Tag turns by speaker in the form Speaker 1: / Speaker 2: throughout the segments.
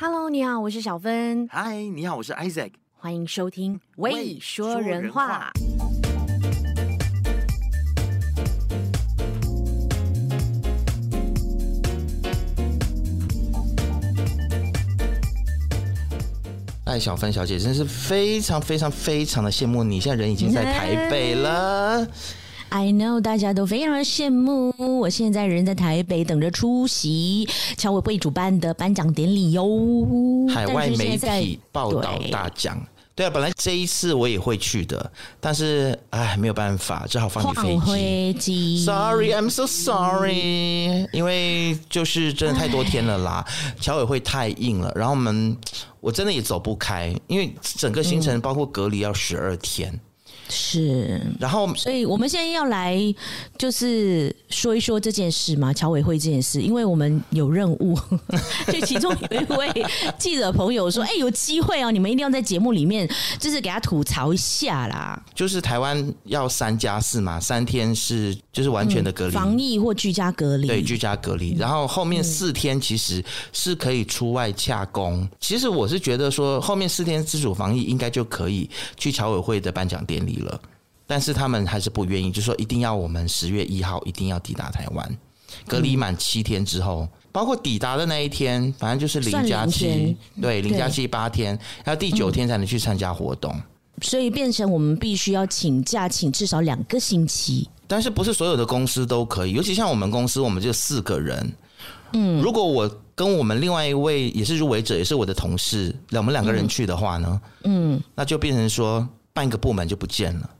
Speaker 1: Hello，你好，我是小芬。
Speaker 2: 嗨，你好，我是 Isaac。
Speaker 1: 欢迎收听《未说人话》。
Speaker 2: 哎，小芬小姐，真是非常非常非常的羡慕你，现在人已经在台北了。
Speaker 1: I know，大家都非常的羡慕。我现在人在台北，等着出席侨委会主办的颁奖典礼哟。
Speaker 2: 海外媒体报道大奖。对啊，本来这一次我也会去的，但是哎，没有办法，只好放弃飞机。Sorry，I'm so sorry，因为就是真的太多天了啦，侨委会太硬了，然后我们我真的也走不开，因为整个行程包括隔离要十二天。嗯
Speaker 1: 是，
Speaker 2: 然后，
Speaker 1: 所以我们现在要来就是说一说这件事嘛，侨委会这件事，因为我们有任务。就其中有一位记者朋友说：“哎、欸，有机会哦，你们一定要在节目里面，就是给他吐槽一下啦。”
Speaker 2: 就是台湾要三加四嘛，三天是就是完全的隔离，
Speaker 1: 防疫或居家隔离，
Speaker 2: 对，居家隔离。然后后面四天其实是可以出外洽公。其实我是觉得说，后面四天自主防疫应该就可以去侨委会的颁奖典礼了，但是他们还是不愿意，就说一定要我们十月一号一定要抵达台湾，隔离满七天之后，嗯、包括抵达的那一天，反正就是零加七，对，零加七八天，要第九天才能去参加活动，
Speaker 1: 所以变成我们必须要请假，请至少两个星期。
Speaker 2: 但是不是所有的公司都可以，尤其像我们公司，我们就四个人，嗯，如果我跟我们另外一位也是入围者，也是我的同事，我们两个人去的话呢，嗯，那就变成说。半个部门就不见了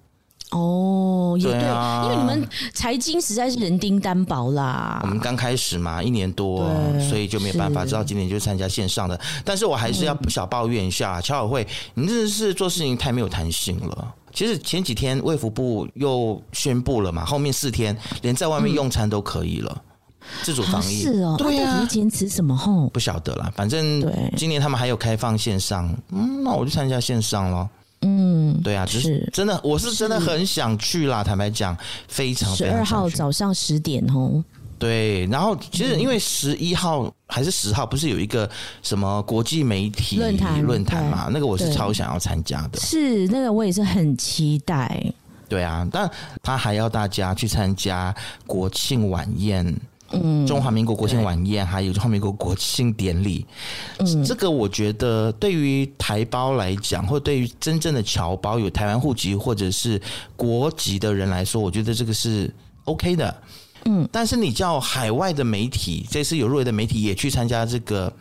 Speaker 1: 哦，也对，对啊，因为你们财经实在是人丁单薄啦。
Speaker 2: 我们刚开始嘛，一年多，所以就没有办法。直到今年就参加线上的，但是我还是要小抱怨一下，侨委会，你真的是做事情太没有弹性了。其实前几天卫福部又宣布了嘛，后面四天连在外面用餐都可以了，嗯、自主防疫、啊、
Speaker 1: 是哦。对啊，坚持什么后
Speaker 2: 不晓得啦，反正今年他们还有开放线上，嗯，那我就参加线上了。嗯，对啊，就是真的，我是真的很想去啦。坦白讲，非常非常。十二号
Speaker 1: 早上十点哦。
Speaker 2: 对，然后其实因为十一号还是十号，不是有一个什么国际媒体论坛论坛嘛？那个我是超想要参加的。
Speaker 1: 是那个我也是很期待。
Speaker 2: 对啊，但他还要大家去参加国庆晚宴。嗯，中华民国国庆晚宴，还有中华民国国庆典礼，嗯，这个我觉得对于台胞来讲，或对于真正的侨胞有台湾户籍或者是国籍的人来说，我觉得这个是 OK 的。嗯，但是你叫海外的媒体，这次有入围的媒体也去参加这个，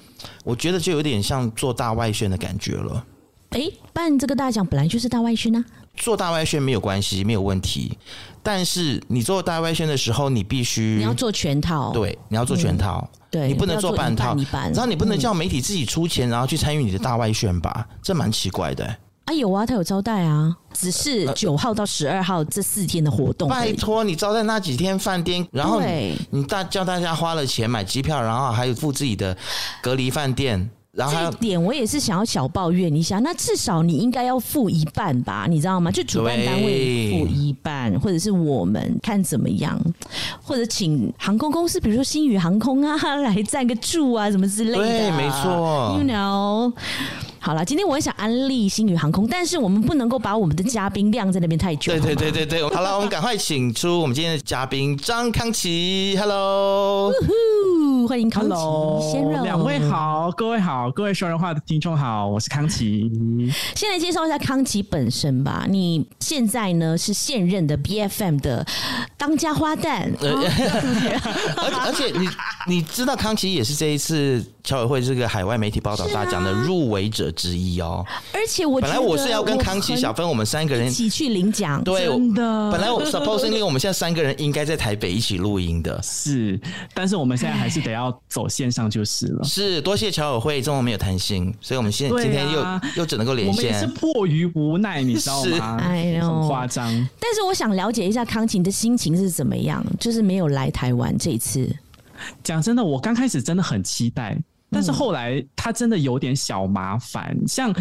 Speaker 2: 我觉得就有点像做大外宣的感觉了。
Speaker 1: 哎，办这个大奖本来就是大外宣呢、啊。
Speaker 2: 做大外宣没有关系，没有问题。但是你做大外宣的时候，你必须
Speaker 1: 你要做全套，
Speaker 2: 对，你要做全套，嗯、对，你不能做半套。然后你不能叫媒体自己出钱，然后去参与你的大外宣吧？嗯、这蛮奇怪的、欸。
Speaker 1: 啊，有啊，他有招待啊，只是九号到十二号这四天的活动。
Speaker 2: 拜托，你招待那几天饭店，然后你，你大叫大家花了钱买机票，然后还有付自己的隔离饭店。然后这一
Speaker 1: 点我也是想要小抱怨一下，那至少你应该要付一半吧，你知道吗？就主办单位付一半，或者是我们看怎么样，或者请航空公司，比如说星宇航空啊，来赞个助啊，什么之类的。
Speaker 2: 对，没错。
Speaker 1: You know。好了，今天我也想安利星宇航空，但是我们不能够把我们的嘉宾晾在那边太久。
Speaker 2: 对对对对对，好了，我们赶快请出我们今天的嘉宾张康琪。Hello，
Speaker 1: 欢迎康琪先生。
Speaker 3: 两位好，各位好，各位说人话的听众好，我是康琪。
Speaker 1: 先来介绍一下康琪本身吧。你现在呢是现任的 BFM 的当家花旦，
Speaker 2: 而且而且你你知道康琪也是这一次侨委会这个海外媒体报道大奖的入围者之一哦，
Speaker 1: 而且我
Speaker 2: 本来我是要跟康琪、小芬我们三个人
Speaker 1: 一起去领奖，
Speaker 2: 对，真的。本来我 supposedly 我们现在三个人应该在台北一起录音的，
Speaker 3: 是，但是我们现在还是得要走线上就是了。
Speaker 2: 是，多谢侨委会这么没有弹性，所以我们现今天又、啊、又只能够连线，我们也
Speaker 3: 是迫于无奈，你知道吗？哎呦，很夸张。
Speaker 1: 但是我想了解一下康琪的心情是怎么样，就是没有来台湾这一次。
Speaker 3: 讲真的，我刚开始真的很期待。但是后来他真的有点小麻烦，像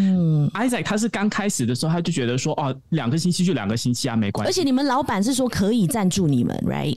Speaker 3: Isaac 他是刚开始的时候他就觉得说哦，两个星期就两个星期啊，没关系。
Speaker 1: 而且你们老板是说可以赞助你们，right？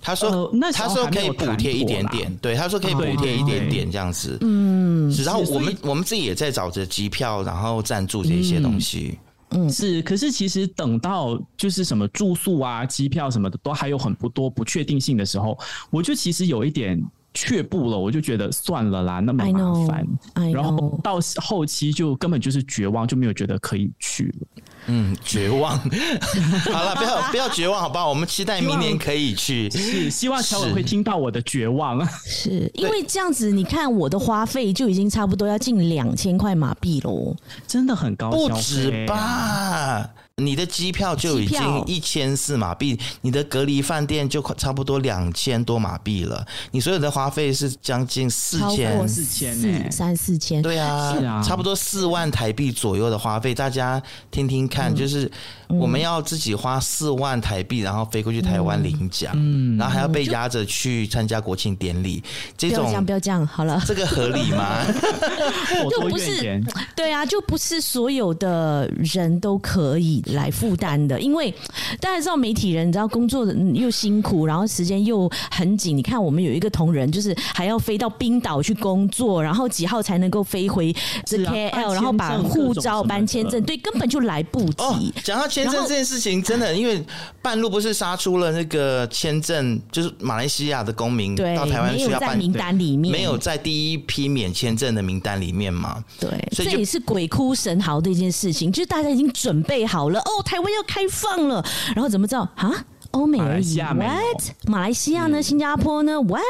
Speaker 2: 他说：“
Speaker 3: 呃那
Speaker 2: 他说可以补贴一点点，对，他说可以补贴一点点这样子。
Speaker 1: 嗯，
Speaker 2: 是然后我
Speaker 3: 们
Speaker 2: 我们自己也在找着机票，然后赞助这些东西。
Speaker 3: 嗯是，可是其实等到就是什么住宿啊、机票什么的，都还有很不多不确定性的时候，我就其实有一点却步了，我就觉得算了啦，那么
Speaker 1: I
Speaker 3: 麻
Speaker 1: know, 烦
Speaker 3: 然
Speaker 1: 后
Speaker 3: 到后期就根本就是绝望，就没有觉得可以去了。
Speaker 2: 嗯，绝望。好了，不要 不要绝望，好不好？我们期待明年可以去。
Speaker 3: 是，希望乔伟会听到我的绝望。
Speaker 1: 是因为这样子，你看我的花费就已经差不多要近两千块马币喽。
Speaker 3: 真的很高
Speaker 2: 不止吧？你的机票就已经一千四马币，你的隔离饭店就差不多两千多马币了。你所有的花费是将近四
Speaker 1: 超
Speaker 2: 千
Speaker 1: 过，
Speaker 3: 四千
Speaker 1: 四
Speaker 3: 欸
Speaker 1: 三四千，
Speaker 2: 对啊，
Speaker 3: 啊
Speaker 2: 差不多四万台币左右的花费，大家听听看，就是我们要自己花四万台币，然后飞过去台湾领奖，嗯，然后还要被压着去参加国庆典礼，这
Speaker 1: 不要这样，
Speaker 2: 种
Speaker 1: 不要这样，好了。
Speaker 2: 这个合理
Speaker 3: 吗？
Speaker 1: 就不是。对啊，就不是所有的人都可以来负担的，因为大家知道媒体人，你知道工作的又辛苦，然后时间又很紧。你看，我们有一个同仁，就是还要飞到冰岛去工作，然后几号才能够飞回
Speaker 3: 这
Speaker 1: KL，、
Speaker 3: 办
Speaker 1: 然后把护照办签证，对，根本就来不及。
Speaker 2: 哦，讲到
Speaker 1: 签
Speaker 2: 证这件事情，真的，因为半路不是杀出了那个签证，就是马来西亚的公民
Speaker 1: 对，
Speaker 2: 到台湾
Speaker 1: 没
Speaker 2: 去要办，
Speaker 1: 有在名单里面，
Speaker 2: 没有在第一批免签证的名单里面嘛？
Speaker 1: 对，
Speaker 2: 所以
Speaker 1: 这也是鬼哭神嚎的一件事情，就是大家已经准备好了，哦，台湾要开放了，然后怎么知道啊？欧美而已
Speaker 3: 马来西亚没有
Speaker 1: ，what？马来西亚呢？新加坡呢？what？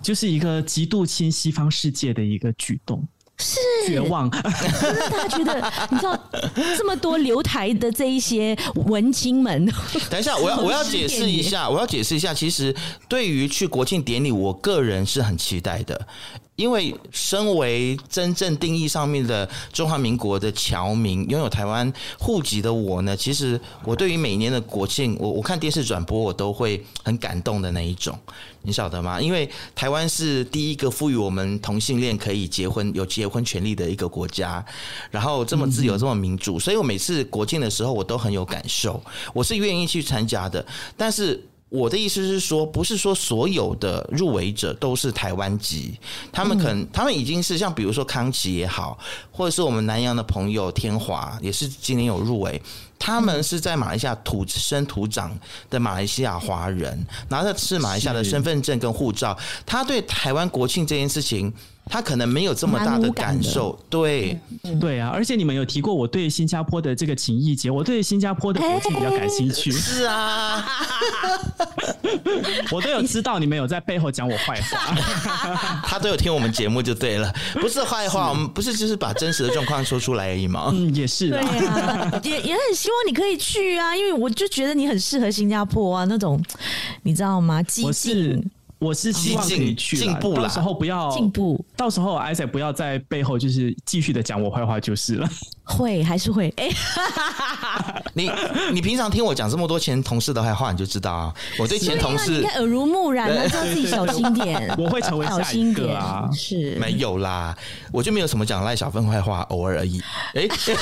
Speaker 3: 就是一个极度亲西方世界的一个举动，
Speaker 1: 是
Speaker 3: 绝望。
Speaker 1: 真的，大家觉得，你知道这么多留台的这一些文青们，
Speaker 2: 等一下，我要 我要解释一下，我要解释一下，其实对于去国庆典礼，我个人是很期待的。因为身为真正定义上面的中华民国的侨民，拥有台湾户籍的我呢，其实我对于每年的国庆，我我看电视转播，我都会很感动的那一种，你晓得吗？因为台湾是第一个赋予我们同性恋可以结婚、有结婚权利的一个国家，然后这么自由、这么民主，所以我每次国庆的时候，我都很有感受，我是愿意去参加的，但是。我的意思是说，不是说所有的入围者都是台湾籍，他们可能他们已经是像比如说康琪也好，或者是我们南洋的朋友天华也是今年有入围，他们是在马来西亚土生土长的马来西亚华人，拿的是马来西亚的身份证跟护照，他对台湾国庆这件事情。他可能没有这么大的感受，对，
Speaker 3: 对啊，而且你们有提过我对新加坡的这个情谊节，我对新加坡的国庆比较感兴趣。
Speaker 2: 是啊，
Speaker 3: 我都有知道你们有在背后讲我坏话，
Speaker 2: 他都有听我们节目就对了，不是坏话，我们不是就是把真实的状况说出来而已嘛？
Speaker 3: 嗯，也是，
Speaker 1: 对啊，也也很希望你可以去啊，因为我就觉得你很适合新加坡啊，那种你知道吗？激进。
Speaker 3: 我是希望可以去
Speaker 2: 进步了，
Speaker 3: 到时候不要
Speaker 1: 进步，
Speaker 3: 到时候 Isaac 不要在背后就是继续的讲我坏话就是了。
Speaker 1: 会还是会？哎、
Speaker 2: 欸，你你平常听我讲这么多前同事的坏话，你就知道啊，我对前同事
Speaker 1: 应该耳濡目染啊，叫自己小心点。
Speaker 3: 我会成为下一个啊，
Speaker 1: 是。
Speaker 2: 没有啦，我就没有什么讲赖小芬坏话，偶尔而已。哎、欸，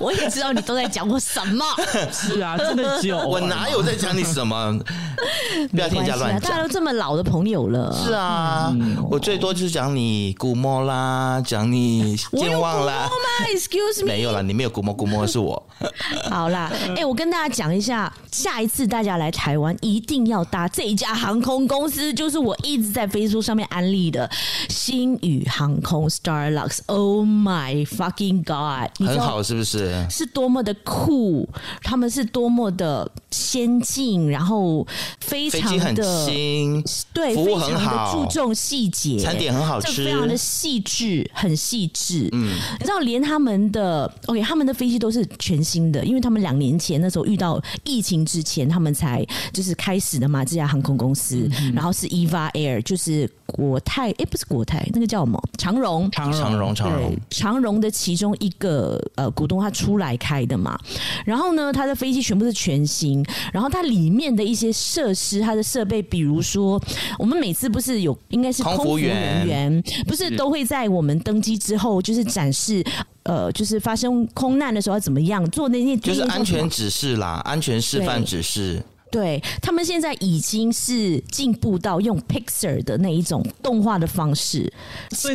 Speaker 1: 我也知道你都在讲我什么。
Speaker 3: 是啊，真的只有
Speaker 2: 我哪有在讲你什么？不要听人家乱讲、啊，
Speaker 1: 大家都这么老的朋友了。
Speaker 2: 是啊，嗯、我最多就是讲你古摸啦，讲你健忘啦。
Speaker 1: Excuse me，
Speaker 2: 没有啦，你没有古摸，古摸是我。
Speaker 1: 好啦，哎、欸，我跟大家讲一下，下一次大家来台湾一定要搭这一家航空公司，就是我一直在 Facebook 上面安利的星宇航空 Starlux。Oh my fucking god！
Speaker 2: 很好，是不是？
Speaker 1: 是多么的酷，他们是多么的先进，然后非常的
Speaker 2: 新，
Speaker 1: 对，
Speaker 2: 服务很好，
Speaker 1: 非常的注重细节，
Speaker 2: 餐点很好吃，
Speaker 1: 非常的细致，很细致。嗯，你知道，连他们的 OK，他们的飞机都是全新的，因为他们两年前那时候遇到疫情之前，他们才就是开始的嘛，这家航空公司，嗯、然后是 EVA Air，就是。国泰，哎，不是国泰，那个叫什么？长荣，
Speaker 3: 长荣，
Speaker 2: 长荣，长荣，
Speaker 1: 长荣的其中一个呃股东，他出来开的嘛。然后呢，他的飞机全部是全新，然后它里面的一些设施，它的设备，比如说我们每次不是有应该是空服人员，不是都会在我们登机之后就是展示。呃，就是发生空难的时候要怎么样做那些，
Speaker 2: 就是安全指示啦，安全示范指示。
Speaker 1: 对，他们现在已经是进步到用 Pixar 的那一种动画的方式，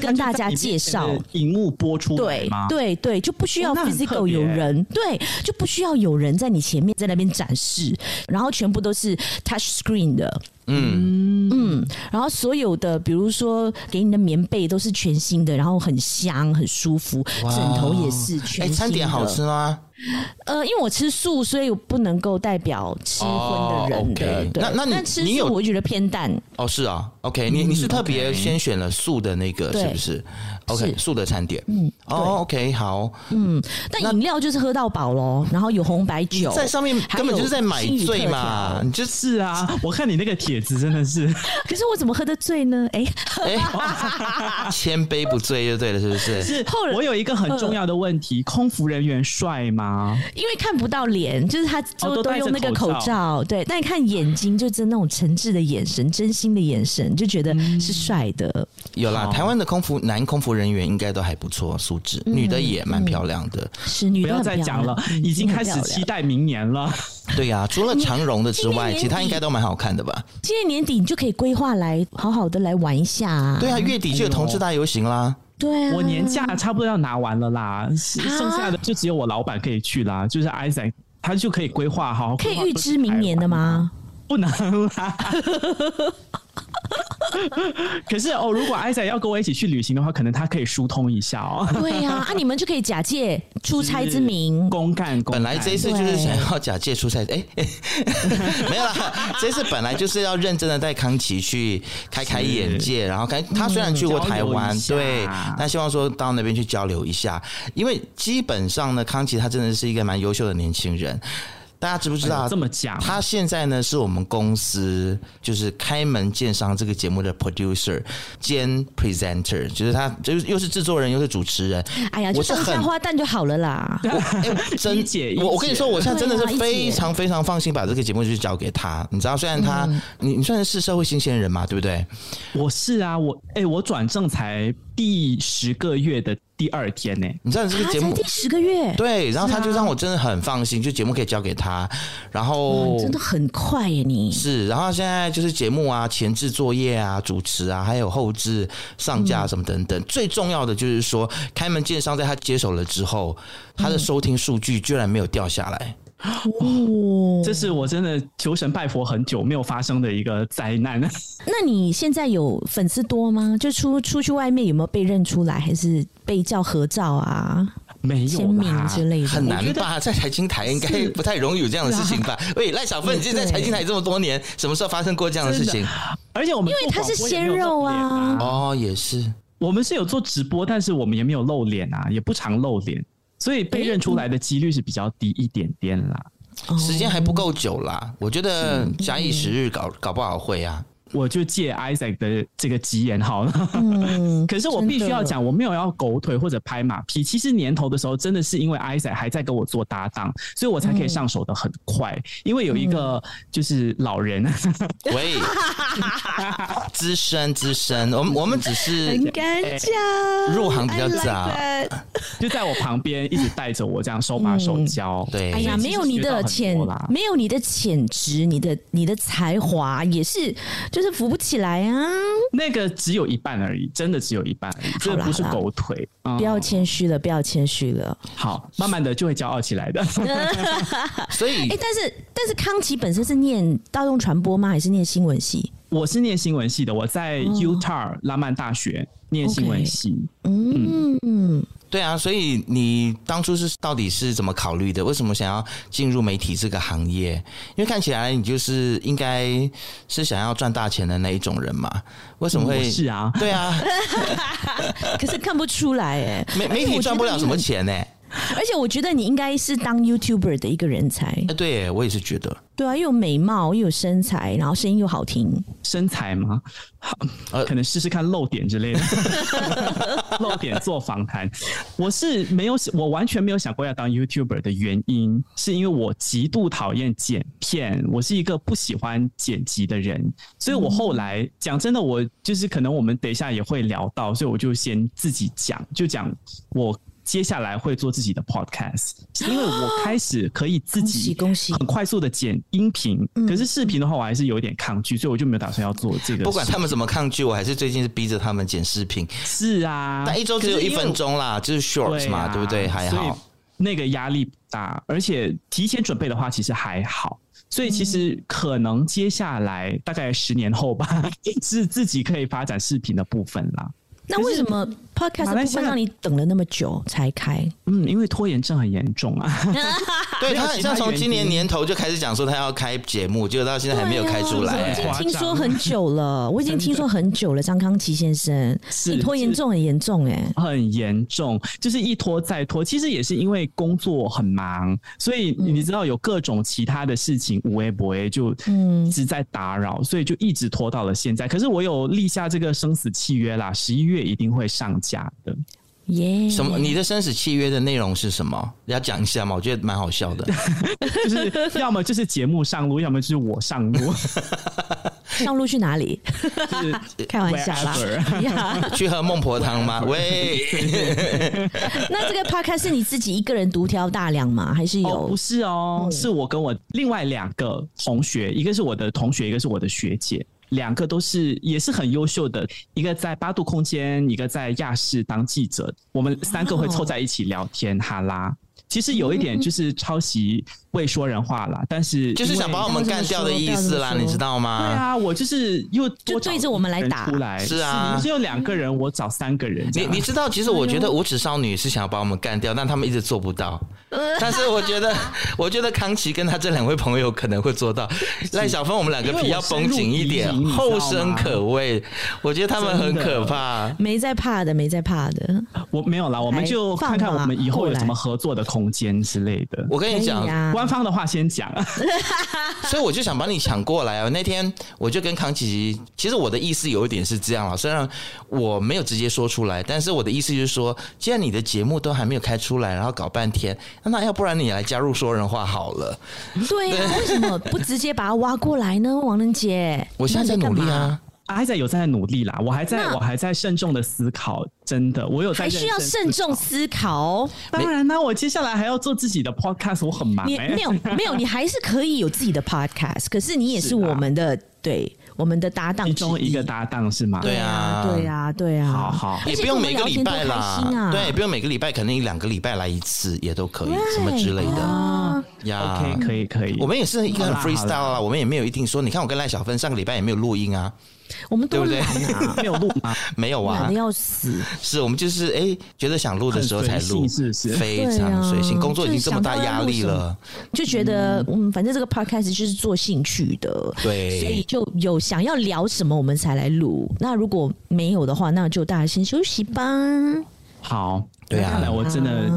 Speaker 1: 跟大家介绍，
Speaker 3: 荧幕播出
Speaker 1: 对对对，就不需要 physical 有人，对，就不需要有人在你前面在那边展示，然后全部都是 touch screen 的。嗯。嗯，然后所有的，比如说给你的棉被都是全新的，然后很香很舒服，枕头也是全新的。哎，
Speaker 2: 餐点好吃吗？
Speaker 1: 呃，因为我吃素，所以我不能够代表吃荤的人的。
Speaker 2: 哦 okay、对，那那你
Speaker 1: 但吃素我觉得偏淡。
Speaker 2: 哦，是啊，OK，你你是特别先选了素的那个，是不是？OK，素的餐点。嗯，哦，OK，好。嗯，
Speaker 1: 但饮料就是喝到饱喽，然后有红白酒
Speaker 2: 在上面，根本就是在买醉嘛。你
Speaker 3: 就是啊，我看你那个帖子真的是。
Speaker 1: 可是我怎么喝的醉呢？哎
Speaker 2: 哎，千杯不醉就对了，是不是？
Speaker 3: 是。我有一个很重要的问题：空服人员帅吗？啊，
Speaker 1: 因为看不到脸，就是他就都用那个口罩，对，但你看眼睛，就真那种诚挚的眼神、真心的眼神，就觉得是帅的。嗯、
Speaker 2: 有啦，台湾的空服男空服人员应该都还不错，素质，嗯、女的也蛮漂亮的。
Speaker 1: 嗯、是女的，
Speaker 3: 不要再讲了，已经开始期待明年了。
Speaker 2: 对呀、啊，除了长荣的之外，其他应该都蛮好看的吧？
Speaker 1: 今年年底你就可以规划来好好的来玩一下啊。
Speaker 2: 对啊，月底就有同志大游行啦。
Speaker 1: 对、啊，
Speaker 3: 我年假差不多要拿完了啦，剩下的就只有我老板可以去啦，就是 Isaac，他就可以规划好，
Speaker 1: 可以预知明年的吗？
Speaker 3: 不能啦。可是哦，如果艾仔要跟我一起去旅行的话，可能他可以疏通一下哦。
Speaker 1: 对呀、啊，啊，你们就可以假借出差之名
Speaker 3: 公干。
Speaker 2: 本来这一次就是想要假借出差，哎，对 没有啦，这次本来就是要认真的带康琪去开开眼界，然后看他虽然去过台湾，嗯、对，但希望说到那边去交流一下，因为基本上呢，康琪他真的是一个蛮优秀的年轻人。大家知不知道？这么讲，他现在呢是我们公司就是开门见山这个节目的 producer 兼 presenter，就是他就是又是制作人又是主持人。
Speaker 1: 哎呀，就是很花旦就好了啦。
Speaker 2: 真姐，我我跟你说，我现在真的是非常非常放心把这个节目就交给他。你知道，虽然他你你算是社会新鲜人嘛，对不对？
Speaker 3: 我是啊，我哎，我转正才第十个月的。第二天呢、欸？
Speaker 2: 你知道这个节目
Speaker 1: 第十个月
Speaker 2: 对，然后他就让我真的很放心，啊、就节目可以交给他，然后
Speaker 1: 真的很快耶！你
Speaker 2: 是，然后现在就是节目啊，前置作业啊，主持啊，还有后置上架什么等等，嗯、最重要的就是说，开门见山，在他接手了之后，他的收听数据居然没有掉下来。
Speaker 3: 哦，这是我真的求神拜佛很久没有发生的一个灾难。
Speaker 1: 那你现在有粉丝多吗？就出出去外面有没有被认出来，还是被叫合照啊？
Speaker 3: 没有
Speaker 1: 签名之类的，
Speaker 2: 很难吧？在财经台应该不太容易有这样的事情吧？喂，赖小芬，你在财经台这么多年，什么时候发生过这样的事情？
Speaker 3: 而且我们
Speaker 1: 因为他是鲜肉啊，
Speaker 2: 哦，也是，
Speaker 3: 我们是有做直播，但是我们也没有露脸啊，也不常露脸。所以被认出来的几率是比较低一点点啦，
Speaker 2: 时间还不够久啦，我觉得假以时日搞搞不好会啊。
Speaker 3: 我就借 Isaac 的这个吉言好了。嗯，可是我必须要讲，我没有要狗腿或者拍马屁。其实年头的时候，真的是因为 Isaac 还在跟我做搭档，所以我才可以上手的很快。因为有一个就是老人，
Speaker 2: 喂，资深资深，我们我们只是
Speaker 1: 很敢讲，
Speaker 2: 入行比较早，
Speaker 3: 就在我旁边一直带着我这样手把手教。
Speaker 2: 对，
Speaker 1: 哎呀，没有你的潜，没有你的潜质，你的你的才华也是。就是扶不起来啊！
Speaker 3: 那个只有一半而已，真的只有一半而已，这不是狗腿。
Speaker 1: 不要谦虚了，不要谦虚了。
Speaker 3: 好，慢慢的就会骄傲起来的。
Speaker 2: 所以，
Speaker 1: 哎，但是但是康琪本身是念大众传播吗？还是念新闻系？
Speaker 3: 我是念新闻系的，我在 Utah 拉曼大学念新闻系。嗯。
Speaker 2: 嗯对啊，所以你当初是到底是怎么考虑的？为什么想要进入媒体这个行业？因为看起来你就是应该是想要赚大钱的那一种人嘛？为什么会？
Speaker 3: 是啊，
Speaker 2: 对啊。
Speaker 1: 可是看不出来哎，
Speaker 2: 媒 媒体赚不了什么钱呢？
Speaker 1: 而且我觉得你应该是当 YouTuber 的一个人才。
Speaker 2: 哎，对，我也是觉得。
Speaker 1: 对啊，又有美貌，又有身材，然后声音又好听。
Speaker 3: 身材吗？可能试试看露点之类的。露点做访谈，我是没有，我完全没有想过要当 YouTuber 的原因，是因为我极度讨厌剪片，我是一个不喜欢剪辑的人，所以我后来讲真的，我就是可能我们等一下也会聊到，所以我就先自己讲，就讲我。接下来会做自己的 podcast，因为我开始可以自己很快速的剪音频，可是视频的话我还是有一点抗拒，所以我就没有打算要做这个。
Speaker 2: 不管他们怎么抗拒，我还是最近是逼着他们剪视频。
Speaker 3: 是啊，
Speaker 2: 但一周只有一分钟啦，就是 shorts 嘛，对不对？还好，
Speaker 3: 那个压力不大，而且提前准备的话其实还好，所以其实可能接下来大概十年后吧，是自己可以发展视频的部分啦。
Speaker 1: 那为什么 Podcast 不会让你等了那么久才开？
Speaker 3: 嗯，因为拖延症很严重啊。
Speaker 2: 对，他很像从今年年头就开始讲说他要开节目，结果到现在还没有开出来。
Speaker 1: 我已经听说很久了，我已经听说很久了。张康琪先生，你拖延症很严重哎，
Speaker 3: 很严重，就是一拖再拖。其实也是因为工作很忙，所以你知道有各种其他的事情，无微不微就一直在打扰，所以就一直拖到了现在。可是我有立下这个生死契约啦，十一月。月一定会上架的，
Speaker 1: 耶、yeah！
Speaker 2: 什么？你的生死契约的内容是什么？你要讲一下吗？我觉得蛮好笑的，
Speaker 3: 就是要么就是节目上路，要么就是我上路。
Speaker 1: 上路去哪里？就是开玩笑啦，
Speaker 2: 去喝孟婆汤吗？喂，
Speaker 1: 那这个 podcast 是你自己一个人独挑大梁吗？还是有？
Speaker 3: 哦、不是哦、嗯，是我跟我另外两个同学，一个是我的同学，一个是我的学姐。两个都是也是很优秀的，一个在八度空间，一个在亚视当记者，我们三个会凑在一起聊天哈拉。其实有一点就是抄袭会说人话啦，但是
Speaker 2: 就是想把我们干掉的意思啦，你知道吗？
Speaker 3: 对啊，我就是又
Speaker 1: 就对着我们来打出
Speaker 2: 来，是啊，
Speaker 3: 只有两个人，我找三个人。
Speaker 2: 你你知道，其实我觉得无耻少女是想要把我们干掉，但他们一直做不到。但是我觉得，我觉得康琪跟他这两位朋友可能会做到。赖小芬，我们两个皮要绷紧一点，后生可畏。我觉得他们很可怕，
Speaker 1: 没在怕的，没在怕的。
Speaker 3: 我没有啦，我们就看看我们以后有什么合作的空间之类的。
Speaker 2: 我跟你讲，
Speaker 1: 啊、
Speaker 3: 官方的话先讲。
Speaker 2: 所以我就想把你抢过来啊！那天我就跟康琪，其实我的意思有一点是这样了，虽然我没有直接说出来，但是我的意思就是说，既然你的节目都还没有开出来，然后搞半天，那要不然你来加入说人话好了。
Speaker 1: 对呀、啊，为什么不直接把他挖过来呢？王仁杰，
Speaker 2: 我现在在努力啊。
Speaker 3: 还在有在努力啦，我还在我还在慎重的思考，真的，我有在还
Speaker 1: 需要慎重思考。
Speaker 3: 当然呢，我接下来还要做自己的 podcast，我很忙、
Speaker 1: 没有没有，你还是可以有自己的 podcast，可是你也是我们的对我们的搭档
Speaker 3: 其中一个搭档是吗？
Speaker 2: 对啊，
Speaker 1: 对啊，对啊。
Speaker 3: 好好，
Speaker 2: 也不用每个礼拜啦，啊、对，不用每个礼拜，可能一两个礼拜来一次也都可以，什么之类的
Speaker 3: 呀。OK，可以可以。
Speaker 2: 我们也是一个很 freestyle 啦，我们也没有一定说，你看我跟赖小芬上个礼拜也没有录音啊。
Speaker 1: 我们都懒啊，
Speaker 3: 对 对没有录吗？
Speaker 2: 没有啊，
Speaker 1: 懒得要死。
Speaker 2: 是我们就是哎、欸，觉得想录的时候才录，
Speaker 3: 是是，
Speaker 2: 非常随性、啊。工作已经这么大压力了，
Speaker 1: 就觉得嗯，反正这个 podcast 就是做兴趣的，
Speaker 2: 对，
Speaker 1: 所以就有想要聊什么我们才来录。那如果没有的话，那就大家先休息吧。
Speaker 3: 好。
Speaker 2: 对啊，
Speaker 3: 看来我真的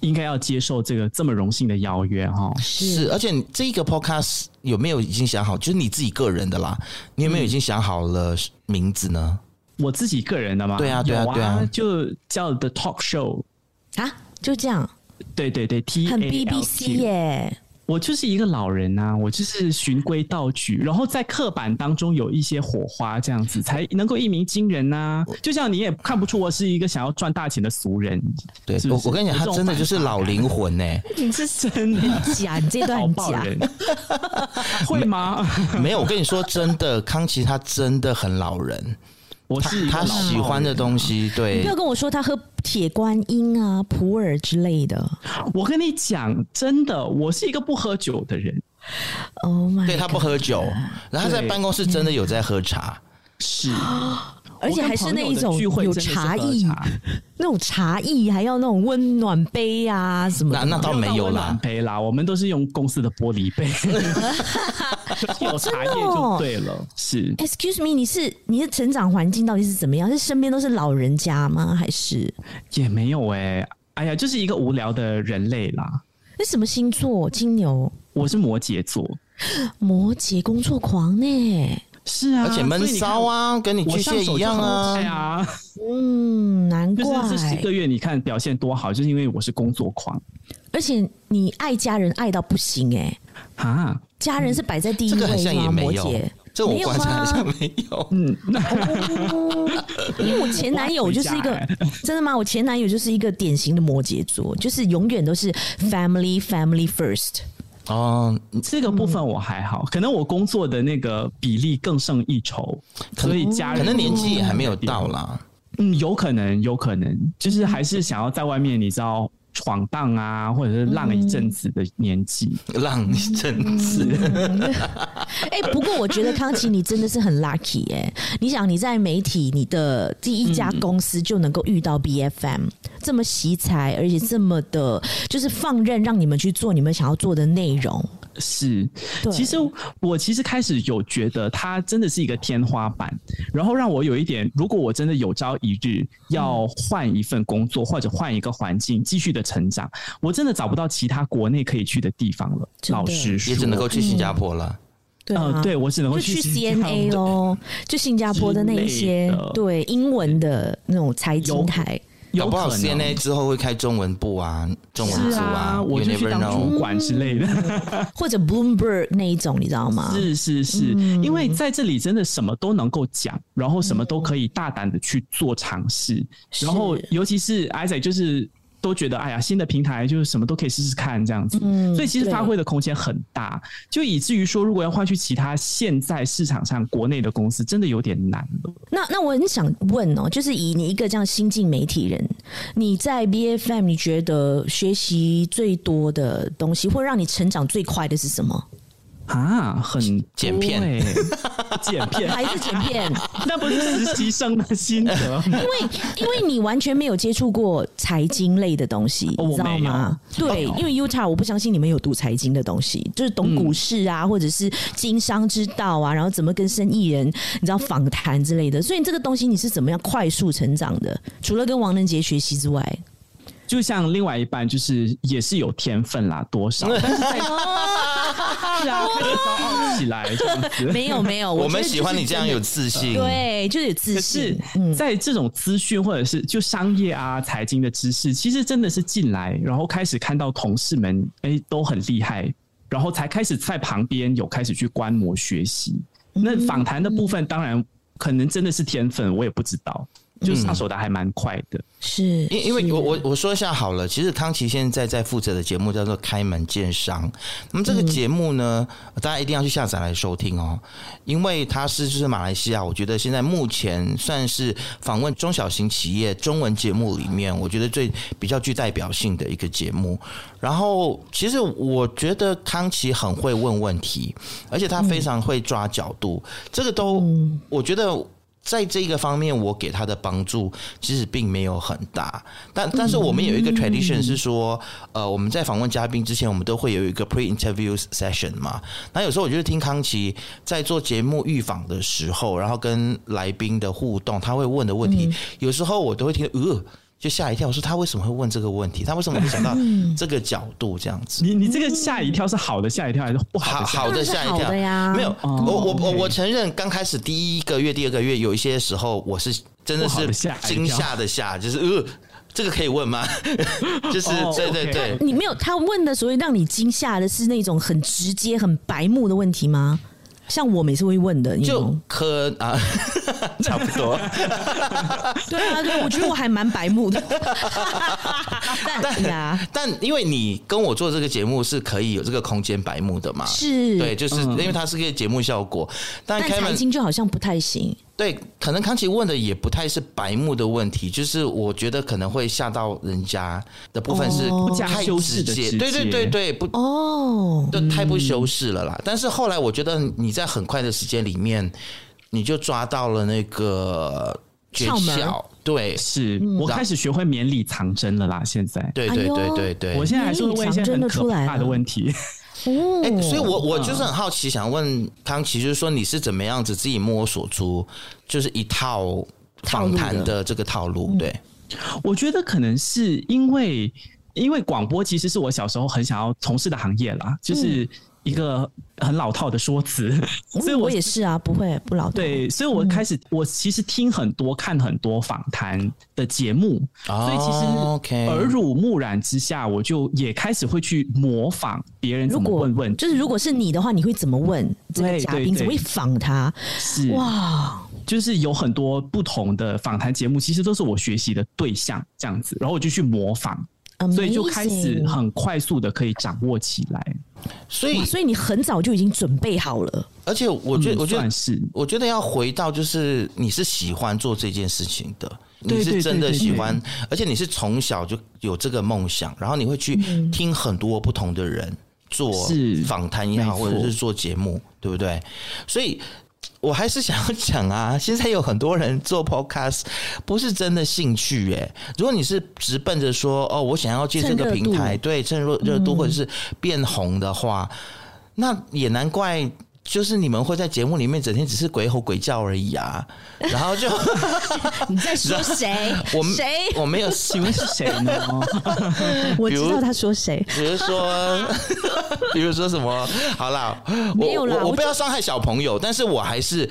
Speaker 3: 应该要接受这个这么荣幸的邀约哈。
Speaker 2: 是，而且这个 podcast 有没有已经想好？就是你自己个人的啦，你有没有已经想好了名字呢？
Speaker 3: 嗯、我自己个人的吗？
Speaker 2: 对啊，对啊，对啊，
Speaker 3: 就叫 The Talk Show
Speaker 1: 啊，就这样。
Speaker 3: 对对对，T
Speaker 1: 很 BBC 耶。
Speaker 3: 我就是一个老人呐、啊，我就是循规蹈矩，然后在刻板当中有一些火花，这样子才能够一鸣惊人呐、啊。就像你也看不出我是一个想要赚大钱的俗人，
Speaker 2: 对，我我跟你讲，他真的就是老灵魂呢、欸。
Speaker 3: 你是真的
Speaker 1: 假？你这段很假，
Speaker 3: 会吗？
Speaker 2: 没有，我跟你说真的，康琪他真的很老人。
Speaker 3: 我是
Speaker 2: 他，他喜欢的东西，对。
Speaker 1: 你不要跟我说他喝铁观音啊、普洱之类的。
Speaker 3: 我跟你讲，真的，我是一个不喝酒的人。
Speaker 1: Oh my，
Speaker 2: 对他不喝酒，然后他在办公室真的有在喝茶，
Speaker 3: 是。
Speaker 1: 而且还是那一种有茶艺，那种茶艺还要那种温暖杯啊什么的。
Speaker 2: 那那倒没有啦，
Speaker 3: 杯啦，我们都是用公司的玻璃杯。有茶叶就对了，哦、是。
Speaker 1: Excuse me，你是你的成长环境到底是怎么样？是身边都是老人家吗？还是
Speaker 3: 也没有哎、欸。哎呀，就是一个无聊的人类啦。
Speaker 1: 那什么星座？金牛。
Speaker 3: 我是摩羯座。
Speaker 1: 摩羯工作狂呢？
Speaker 3: 是啊，
Speaker 2: 而且闷骚啊，跟你巨蟹一样啊。
Speaker 3: 对啊，
Speaker 1: 嗯，难怪
Speaker 3: 这十个月你看表现多好，就是因为我是工作狂。
Speaker 1: 而且你爱家人爱到不行哎、欸，
Speaker 3: 啊，
Speaker 1: 家人是摆在第一位吗？
Speaker 2: 这个好像也没有，
Speaker 1: 摩羯
Speaker 2: 这我观察好像没有。
Speaker 3: 嗯，
Speaker 1: 因为我前男友就是一个真的吗？我前男友就是一个典型的摩羯座，就是永远都是 family family first。
Speaker 2: 哦，
Speaker 3: 这个部分我还好，可能我工作的那个比例更胜一筹，所以家人
Speaker 2: 可能年纪也还没有到啦。
Speaker 3: 嗯，有可能，有可能，就是还是想要在外面，你知道。闯荡啊，或者是浪一阵子的年纪，
Speaker 2: 嗯、浪一阵子。
Speaker 1: 哎、欸，不过我觉得康琪你真的是很 lucky 哎、欸！你想你在媒体，你的第一家公司就能够遇到 BFM、嗯、这么惜才，而且这么的，就是放任让你们去做你们想要做的内容。
Speaker 3: 是，其实我其实开始有觉得它真的是一个天花板，然后让我有一点，如果我真的有朝一日要换一份工作或者换一个环境继续的成长，我真的找不到其他国内可以去的地方了。老实说，
Speaker 2: 也只能够去新加坡了。
Speaker 1: 对、啊，
Speaker 3: 对我只能够去
Speaker 1: CNA 咯，就新加坡的那一些对英文的那种财经台。
Speaker 2: 搞不好 CNA 之后会开中文部啊，中文组啊，
Speaker 3: 啊我就去当主管之类的，
Speaker 1: 嗯、或者 Bloomberg 那一种，你知道吗？
Speaker 3: 是是是，嗯、因为在这里真的什么都能够讲，然后什么都可以大胆的去做尝试，嗯、然后尤其是 Isaac 就是。都觉得哎呀，新的平台就是什么都可以试试看这样子，嗯，所以其实发挥的空间很大，就以至于说，如果要换去其他现在市场上国内的公司，真的有点难了。
Speaker 1: 那那我很想问哦，就是以你一个这样新进媒体人，你在 BFM 你觉得学习最多的东西，或让你成长最快的是什么？
Speaker 3: 啊，很
Speaker 2: 剪片，
Speaker 3: 剪 片
Speaker 1: 还是剪片？
Speaker 3: 那不是实习生的心得。
Speaker 1: 因为因为你完全没有接触过财经类的东西，你知道吗？对，因为 Utah 我不相信你们有读财经的东西，就是懂股市啊，或者是经商之道啊，然后怎么跟生意人你知道访谈之类的。所以这个东西你是怎么样快速成长的？除了跟王仁杰学习之外，
Speaker 3: 就像另外一半，就是也是有天分啦，多少。但是在是啊，开始骄傲起来这样子。
Speaker 1: 没有没有，
Speaker 2: 我们喜欢你这样有自信。
Speaker 1: 对，就有自信。
Speaker 3: 是在这种资讯或者是就商业啊、财经的知识，其实真的是进来，然后开始看到同事们哎都很厉害，然后才开始在旁边有开始去观摩学习。那访谈的部分，当然可能真的是天分，我也不知道。就上手的还蛮快的，
Speaker 1: 是，
Speaker 2: 因因为我我我说一下好了，其实康琪现在在负责的节目叫做《开门见商》，那么这个节目呢，大家一定要去下载来收听哦，因为它是就是马来西亚，我觉得现在目前算是访问中小型企业中文节目里面，我觉得最比较具代表性的一个节目。然后，其实我觉得康琪很会问问题，而且他非常会抓角度，这个都我觉得。在这个方面，我给他的帮助其实并没有很大，但但是我们有一个 tradition 是说，呃，我们在访问嘉宾之前，我们都会有一个 pre-interview session 嘛。那有时候我就是听康琪在做节目预访的时候，然后跟来宾的互动，他会问的问题，有时候我都会听，呃。就吓一跳，我说他为什么会问这个问题？他为什么会想到这个角度这样子？
Speaker 3: 你你这个吓一跳是好的吓一跳还是不好的？
Speaker 2: 好的吓一跳
Speaker 1: 呀，
Speaker 2: 没有。我我我我承认，刚开始第一个月、第二个月，有一些时候我是真的是惊吓的吓，就是呃，这个可以问吗？就是对对对，
Speaker 1: 你没有他问的所谓让你惊吓的是那种很直接、很白目的问题吗？像我每次会问的，
Speaker 2: 就可啊，差不多。
Speaker 1: 对啊，对，我觉得我还蛮白目的。
Speaker 2: 但呀，但因为你跟我做这个节目是可以有这个空间白目的嘛？
Speaker 1: 是，
Speaker 2: 对，就是因为它是个节目效果。但
Speaker 1: 财经就好像不太行。
Speaker 2: 对，可能康琪问的也不太是白目的问题，就是我觉得可能会吓到人家的部分是太直接，对对对对，不哦，就太不修饰了啦。但是后来我觉得你在很快的时间里面，你就抓到了那个诀窍，对，
Speaker 3: 是我开始学会绵里藏针了啦。现在，
Speaker 2: 对对对对对，
Speaker 3: 我现在还是会问一些很可怕的问题。
Speaker 2: 哎、欸，所以我我就是很好奇，想问康琪，就是说你是怎么样子自己摸索出就是一套访谈的这个套路？对，
Speaker 3: 我觉得可能是因为，因为广播其实是我小时候很想要从事的行业啦，就是一个很老套的说辞，
Speaker 1: 嗯、所以我，我也是啊，不会不老套。
Speaker 3: 对，所以我开始，我其实听很多、看很多访谈的节目，所以其实耳濡目染之下，我就也开始会去模仿别人怎么问问。
Speaker 1: 就是如果是你的话，你会怎么问这个嘉宾？怎么会仿他？
Speaker 3: 是哇。就是有很多不同的访谈节目，其实都是我学习的对象，这样子，然后我就去模仿.所以就开始很快速的可以掌握起来。
Speaker 2: 所以，
Speaker 1: 所以你很早就已经准备好了。
Speaker 2: 而且，我觉得，我觉得
Speaker 3: 是，
Speaker 2: 我觉得要回到就是你是喜欢做这件事情的，你是真的喜欢，而且你是从小就有这个梦想，然后你会去听很多不同的人做访谈也好，或者是做节目，对不对？所以。我还是想要讲啊，现在有很多人做 podcast 不是真的兴趣诶。如果你是直奔着说哦，我想要借这个平台，对，趁热热度或者是变红的话，嗯、那也难怪。就是你们会在节目里面整天只是鬼吼鬼叫而已啊，然后就
Speaker 1: 你在说谁？
Speaker 2: 我谁？我没有，请问是谁呢？
Speaker 1: 我知道他说谁，
Speaker 2: 比如说，比如说什么？好啦，没有啦，我，我不要伤害小朋友，但是我还是。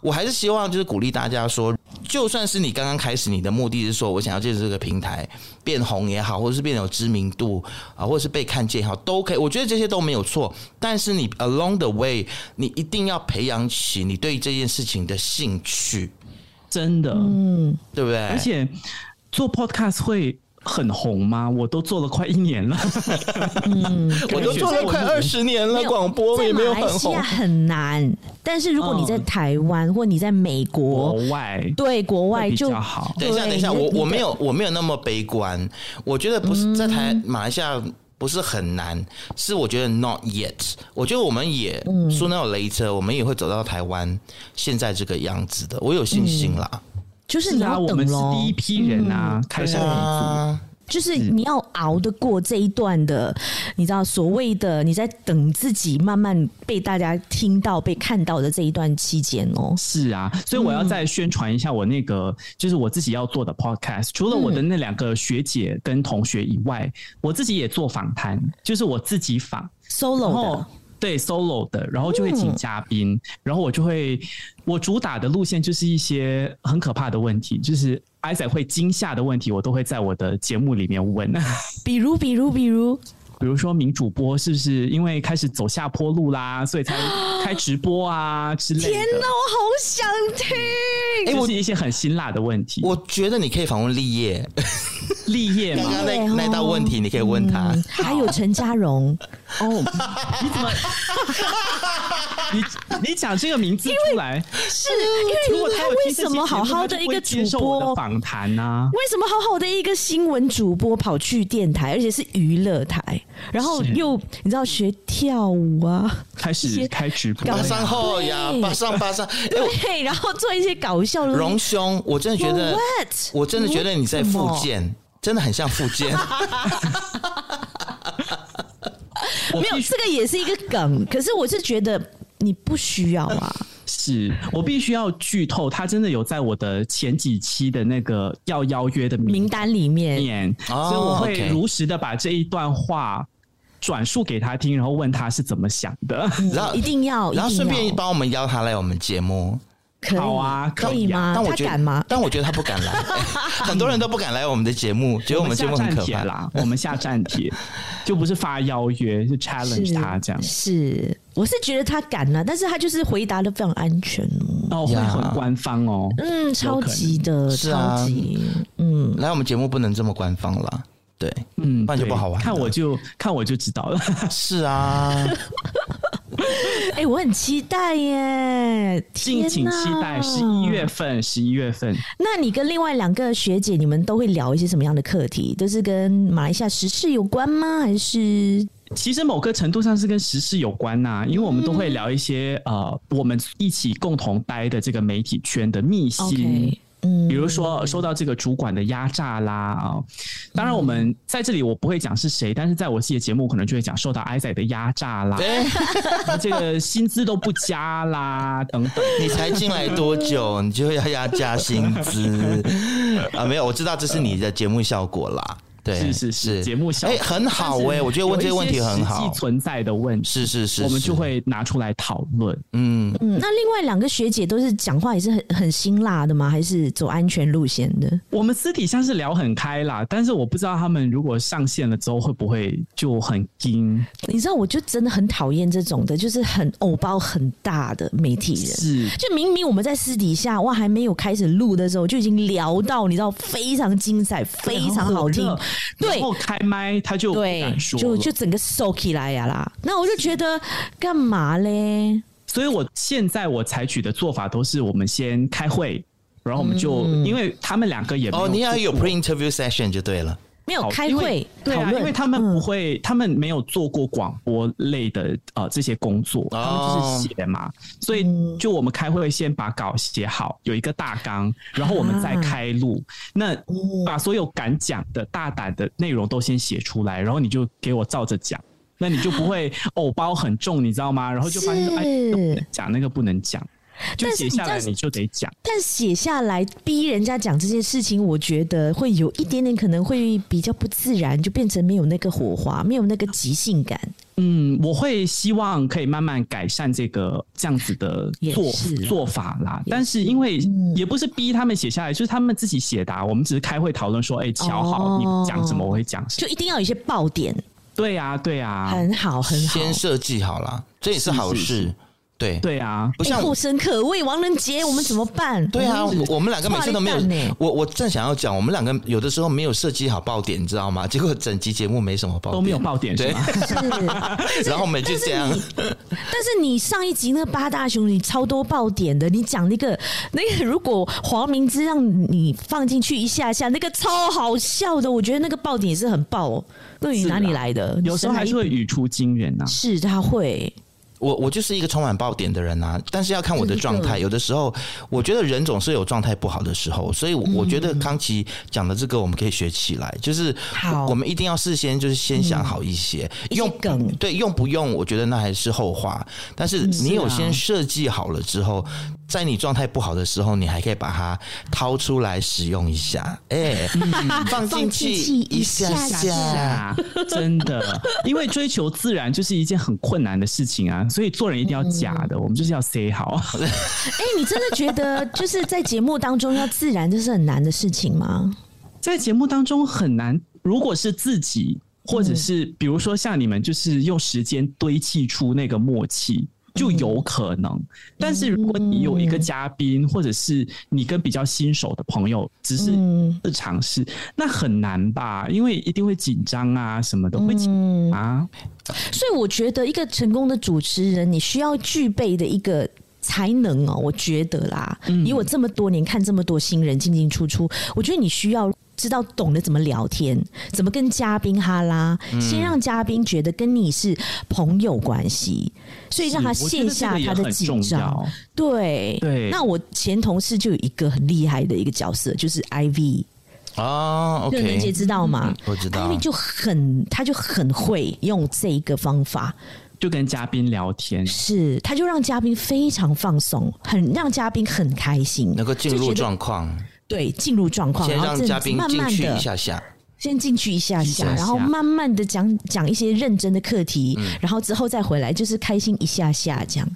Speaker 2: 我还是希望就是鼓励大家说，就算是你刚刚开始，你的目的是说我想要借着这个平台变红也好，或者是变有知名度啊，或者是被看见也好，都可以。我觉得这些都没有错。但是你 along the way，你一定要培养起你对这件事情的兴趣，
Speaker 3: 真的，
Speaker 1: 嗯，
Speaker 2: 对不对？
Speaker 3: 而且做 podcast 会。很红吗？我都做了快一年了，
Speaker 2: 嗯，我都做了快二十年了。广播也没有很
Speaker 1: 红，很难。但是如果你在台湾、嗯、或你在美国，
Speaker 3: 国外，
Speaker 1: 对国外就
Speaker 3: 比较好。
Speaker 2: 等一下，等一下，我我没有我没有那么悲观。我觉得不是在台马来西亚不是很难，嗯、是我觉得 not yet。我觉得我们也 sooner or later，我们也会走到台湾现在这个样子的。我有信心啦。嗯
Speaker 1: 就是你要等咯，
Speaker 3: 第一批人啊，开始啊，
Speaker 1: 就是你要熬得过这一段的，你知道所谓的你在等自己慢慢被大家听到、被看到的这一段期间哦。
Speaker 3: 是啊，所以我要再宣传一下我那个，就是我自己要做的 podcast。除了我的那两个学姐跟同学以外，我自己也做访谈，就是我自己访
Speaker 1: solo 的。
Speaker 3: 对 solo 的，然后就会请嘉宾，嗯、然后我就会，我主打的路线就是一些很可怕的问题，就是 Isaac 会惊吓的问题，我都会在我的节目里面问。
Speaker 1: 比如，比如，比如。
Speaker 3: 比如说，名主播是不是因为开始走下坡路啦，所以才 开直播啊之类的？
Speaker 1: 天哪，我好想听！
Speaker 3: 哎，就是一些很辛辣的问题。
Speaker 2: 我觉得你可以访问立业，
Speaker 3: 立业嘛，
Speaker 2: 那那道问题你可以问他。
Speaker 1: 嗯、还有陈嘉荣
Speaker 3: 哦，你怎么？你你讲这个名字出来，
Speaker 1: 是因为他为什么好好的一个主播
Speaker 3: 访谈呢？
Speaker 1: 为什么好好的一个新闻主播跑去电台，而且是娱乐台？然后又你知道学跳舞啊，
Speaker 3: 开始开直播，
Speaker 2: 马上后呀，马上马上，
Speaker 1: 对，然后做一些搞笑的。
Speaker 2: 荣兄，我真的觉得，我真的觉得你在复健，真的很像复健。
Speaker 1: 没有，这个也是一个梗，可是我是觉得你不需要啊。
Speaker 3: 是我必须要剧透，他真的有在我的前几期的那个要邀约的名
Speaker 1: 单里面，
Speaker 3: 所以我会如实的把这一段话转述给他听，然后问他是怎么想的。
Speaker 2: 然后
Speaker 1: 一定要，
Speaker 2: 然后顺便帮我们邀他来我们节目。
Speaker 3: 好啊，
Speaker 1: 可以吗？
Speaker 2: 但我觉得，
Speaker 1: 他敢吗？
Speaker 2: 但我觉得他不敢来，很多人都不敢来我们的节目，觉得我们节目很可怕。
Speaker 3: 啦。我们下战帖。就不是发邀约，就 challenge 他这样。
Speaker 1: 是，我是觉得他敢了，但是他就是回答的非常安全
Speaker 3: 哦，哦，会很官方哦，
Speaker 1: 嗯，超级的，超级，嗯，
Speaker 2: 来我们节目不能这么官方了，对，嗯，不然就不好玩。
Speaker 3: 看我就看我就知道了，
Speaker 2: 是啊。
Speaker 1: 哎、欸，我很期待耶！
Speaker 3: 敬请期待十一月份，十一月份。
Speaker 1: 那你跟另外两个学姐，你们都会聊一些什么样的课题？都是跟马来西亚时事有关吗？还是？
Speaker 3: 其实某个程度上是跟时事有关呐、啊，因为我们都会聊一些、嗯、呃，我们一起共同待的这个媒体圈的秘辛。Okay. 嗯，比如说受到这个主管的压榨啦啊，当然我们在这里我不会讲是谁，但是在我自己的节目可能就会讲受到 Isaac 的压榨啦，这个薪资都不加啦等等。
Speaker 2: 你才进来多久，你就要压加薪资啊？没有，我知道这是你的节目效果啦。对，
Speaker 3: 是是是，节目效果，
Speaker 2: 哎，很好哎，我觉得问这个问题很好，
Speaker 3: 存在的问题，
Speaker 2: 是是是，
Speaker 3: 我们就会拿出来讨论。
Speaker 1: 嗯嗯，那另外两个学姐都是讲话也是很很辛辣的吗？还是走安全路线的？
Speaker 3: 我们私底下是聊很开啦，但是我不知道他们如果上线了之后会不会就很惊。
Speaker 1: 你知道，我就真的很讨厌这种的，就是很偶包很大的媒体人。
Speaker 3: 是，
Speaker 1: 就明明我们在私底下哇还没有开始录的时候就已经聊到，你知道非常精彩，非常好听。对，
Speaker 3: 然后开麦他就对，
Speaker 1: 就就整个收起来呀啦。那我就觉得干嘛嘞？
Speaker 3: 所以我现在我采取的做法都是，我们先开会，然后我们就、嗯、因为他们两个也
Speaker 2: 哦，你要有 pre-interview session 就对了。
Speaker 1: 没有开会，
Speaker 3: 对啊，因为他们不会，他们没有做过广播类的呃这些工作，他们就是写嘛，所以就我们开会先把稿写好，有一个大纲，然后我们再开录，那把所有敢讲的大胆的内容都先写出来，然后你就给我照着讲，那你就不会 偶包很重，你知道吗？然后就发现哎，讲那个不能讲。就写下来你就得讲，
Speaker 1: 但写下来逼人家讲这件事情，我觉得会有一点点可能会比较不自然，就变成没有那个火花，没有那个即兴感。
Speaker 3: 嗯，我会希望可以慢慢改善这个这样子的做做法啦。但是因为也不是逼他们写下来，就是他们自己写的啊。我们只是开会讨论说，哎，乔好，你讲什么我会讲什么，
Speaker 1: 就一定要有一些爆点。
Speaker 3: 对呀，对呀，
Speaker 1: 很好，很好，
Speaker 2: 先设计好了，这也是好事。对
Speaker 3: 对啊，
Speaker 2: 不像
Speaker 1: 后生可畏，王仁杰，我们怎么办？
Speaker 2: 对啊，我们两个每次都没有。我我正想要讲，我们两个有的时候没有设计好爆点，你知道吗？结果整集节目没什么爆点，
Speaker 3: 都没有爆点，对。
Speaker 2: 然后我们就这样。
Speaker 1: 但是你上一集那个八大熊，你超多爆点的，你讲那个那个，如果黄明志让你放进去一下下，那个超好笑的，我觉得那个爆点也是很爆哦。那你哪里来的？
Speaker 3: 有时候还是会语出惊人呐。
Speaker 1: 是他会。
Speaker 2: 我我就是一个充满爆点的人啊，但是要看我的状态。有的时候，我觉得人总是有状态不好的时候，所以我觉得康琪讲的这个我们可以学起来，就是我们一定要事先就是先想好一些用梗，对，用不用，我觉得那还是后话。但是你有先设计好了之后。在你状态不好的时候，你还可以把它掏出来使用一下，哎，放进去一下下，
Speaker 3: 真的，因为追求自然就是一件很困难的事情啊，所以做人一定要假的，我们就是要 say 好。
Speaker 1: 哎，你真的觉得就是在节目当中要自然，这是很难的事情吗？
Speaker 3: 在节目当中很难，如果是自己，或者是比如说像你们，就是用时间堆砌出那个默契。就有可能，但是如果你有一个嘉宾，或者是你跟比较新手的朋友，只是试尝试，那很难吧？因为一定会紧张啊，什么的会紧啊。
Speaker 1: 所以我觉得，一个成功的主持人，你需要具备的一个才能哦，我觉得啦，以我这么多年看这么多新人进进出出，我觉得你需要。知道懂得怎么聊天，怎么跟嘉宾哈拉，嗯、先让嘉宾觉得跟你是朋友关系，所以让他卸下他的紧张。对。对，那我前同事就有一个很厉害的一个角色，就是 Ivy
Speaker 2: 啊，OK，
Speaker 1: 任杰知道吗？
Speaker 2: 我知道
Speaker 1: ，Ivy 就很，他就很会用这一个方法，
Speaker 3: 就跟嘉宾聊天，
Speaker 1: 是，他就让嘉宾非常放松，很让嘉宾很开心，
Speaker 2: 能够进入状况。
Speaker 1: 对，进入状况，
Speaker 2: 先让嘉宾进去一下下，
Speaker 1: 先进去一下下，然后慢慢的讲讲一些认真的课题，然后之后再回来，就是开心一下下这样，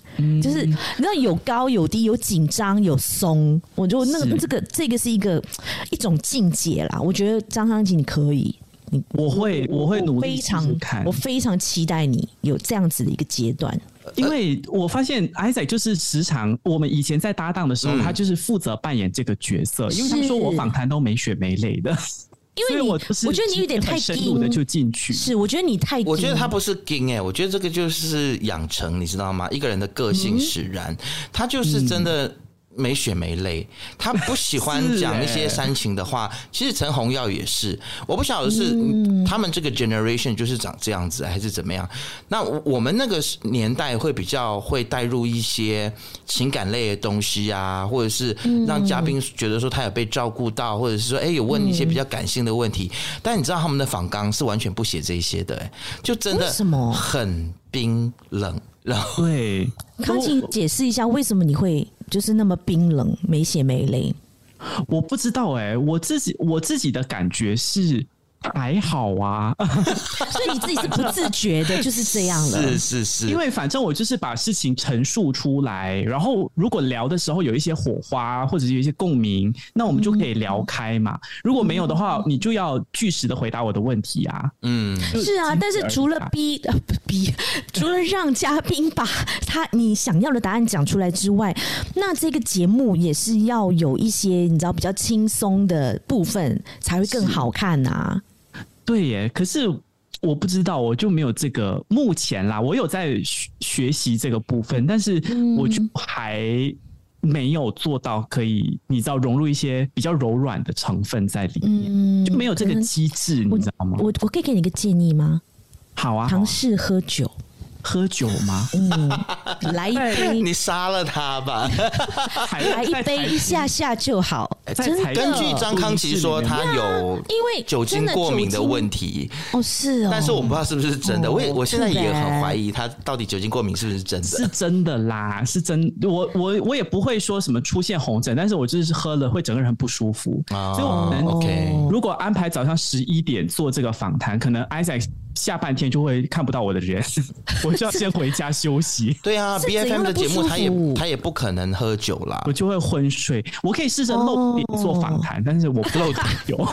Speaker 1: 就是你知道有高有低，有紧张有松，我觉得那个这个这个是一个一种境界啦。我觉得张康琪你可以，你
Speaker 3: 我会我会努力，
Speaker 1: 非常我非常期待你有这样子的一个阶段。
Speaker 3: 因为我发现 Isaac 就是时常，我们以前在搭档的时候，他就是负责扮演这个角色。因为他说我访谈都没血没泪的，
Speaker 1: 因为我我觉得你有点太深入
Speaker 3: 的就进去。
Speaker 1: 是，我觉得你太，
Speaker 2: 我觉得他不是硬哎，我觉得这个就是养成，你知道吗？一个人的个性使然，他就是真的。没血没泪，他不喜欢 讲一些煽情的话。其实陈红耀也是，我不晓得是他们这个 generation 就是长这样子，还是怎么样。那我们那个年代会比较会带入一些情感类的东西啊，或者是让嘉宾觉得说他有被照顾到，或者是说哎有问一些比较感性的问题。但你知道他们的访纲是完全不写这些的，哎，就真的很冰冷。然后
Speaker 3: 对，
Speaker 1: 康琴解释一下为什么你会就是那么冰冷，没血没泪？
Speaker 3: 我不知道哎、欸，我自己我自己的感觉是。还好啊，
Speaker 1: 所以你自己是不自觉的，就是这样了。
Speaker 2: 是是是，
Speaker 3: 因为反正我就是把事情陈述出来，然后如果聊的时候有一些火花，或者是有一些共鸣，那我们就可以聊开嘛。嗯、如果没有的话，你就要据实的回答我的问题啊。嗯，
Speaker 1: 是啊，但是除了逼呃 逼，除了让嘉宾把他你想要的答案讲出来之外，那这个节目也是要有一些你知道比较轻松的部分才会更好看啊。
Speaker 3: 对耶，可是我不知道，我就没有这个。目前啦，我有在学学习这个部分，但是我就还没有做到可以，你知道，融入一些比较柔软的成分在里面，嗯、就没有这个机制，你知道吗？
Speaker 1: 我我可以给你个建议吗？
Speaker 3: 好啊，
Speaker 1: 尝试喝酒。
Speaker 3: 喝酒吗？
Speaker 1: 嗯，来一杯，
Speaker 2: 你杀了他吧！
Speaker 1: 来一杯，一下下就好。真的，
Speaker 2: 根据张康琪说，他有因为酒精过敏的问题。
Speaker 1: 哦，是哦。
Speaker 2: 但是我不知道是不是真的，我也我现在也很怀疑他到底酒精过敏是不是真的？
Speaker 3: 是真的啦，是真。我我我也不会说什么出现红疹，但是我就是喝了会整个人很不舒服。所以我们 OK，如果安排早上十一点做这个访谈，可能 Isaac 下半天就会看不到我的人。我就要先回家休息。
Speaker 2: 对啊，B F M 的节目他也他也不可能喝酒啦，
Speaker 3: 我就会昏睡。我可以试着露脸做访谈，但是我不露酒。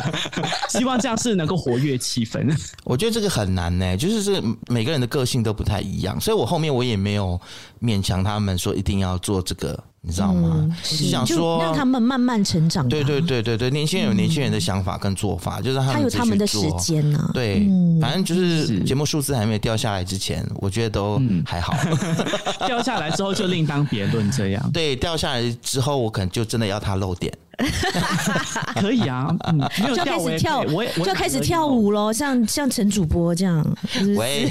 Speaker 3: 希望这样是能够活跃气氛。
Speaker 2: 我觉得这个很难呢、欸，就是是每个人的个性都不太一样，所以我后面我也没有勉强他们说一定要做这个。你知道吗？嗯、是想说
Speaker 1: 让他们慢慢成长。
Speaker 2: 对对对对对，年轻人有年轻人的想法跟做法，嗯、就是他有他们的时
Speaker 1: 间呢、啊。
Speaker 2: 对，嗯、反正就是节目数字还没有掉下来之前，我觉得都还好。
Speaker 3: 嗯、掉下来之后就另当别论。这样
Speaker 2: 对，掉下来之后我可能就真的要他露点。
Speaker 3: 可以啊，嗯、没有
Speaker 1: 就开始跳，我也就开始跳舞喽，像像陈主播这样。
Speaker 2: 喂，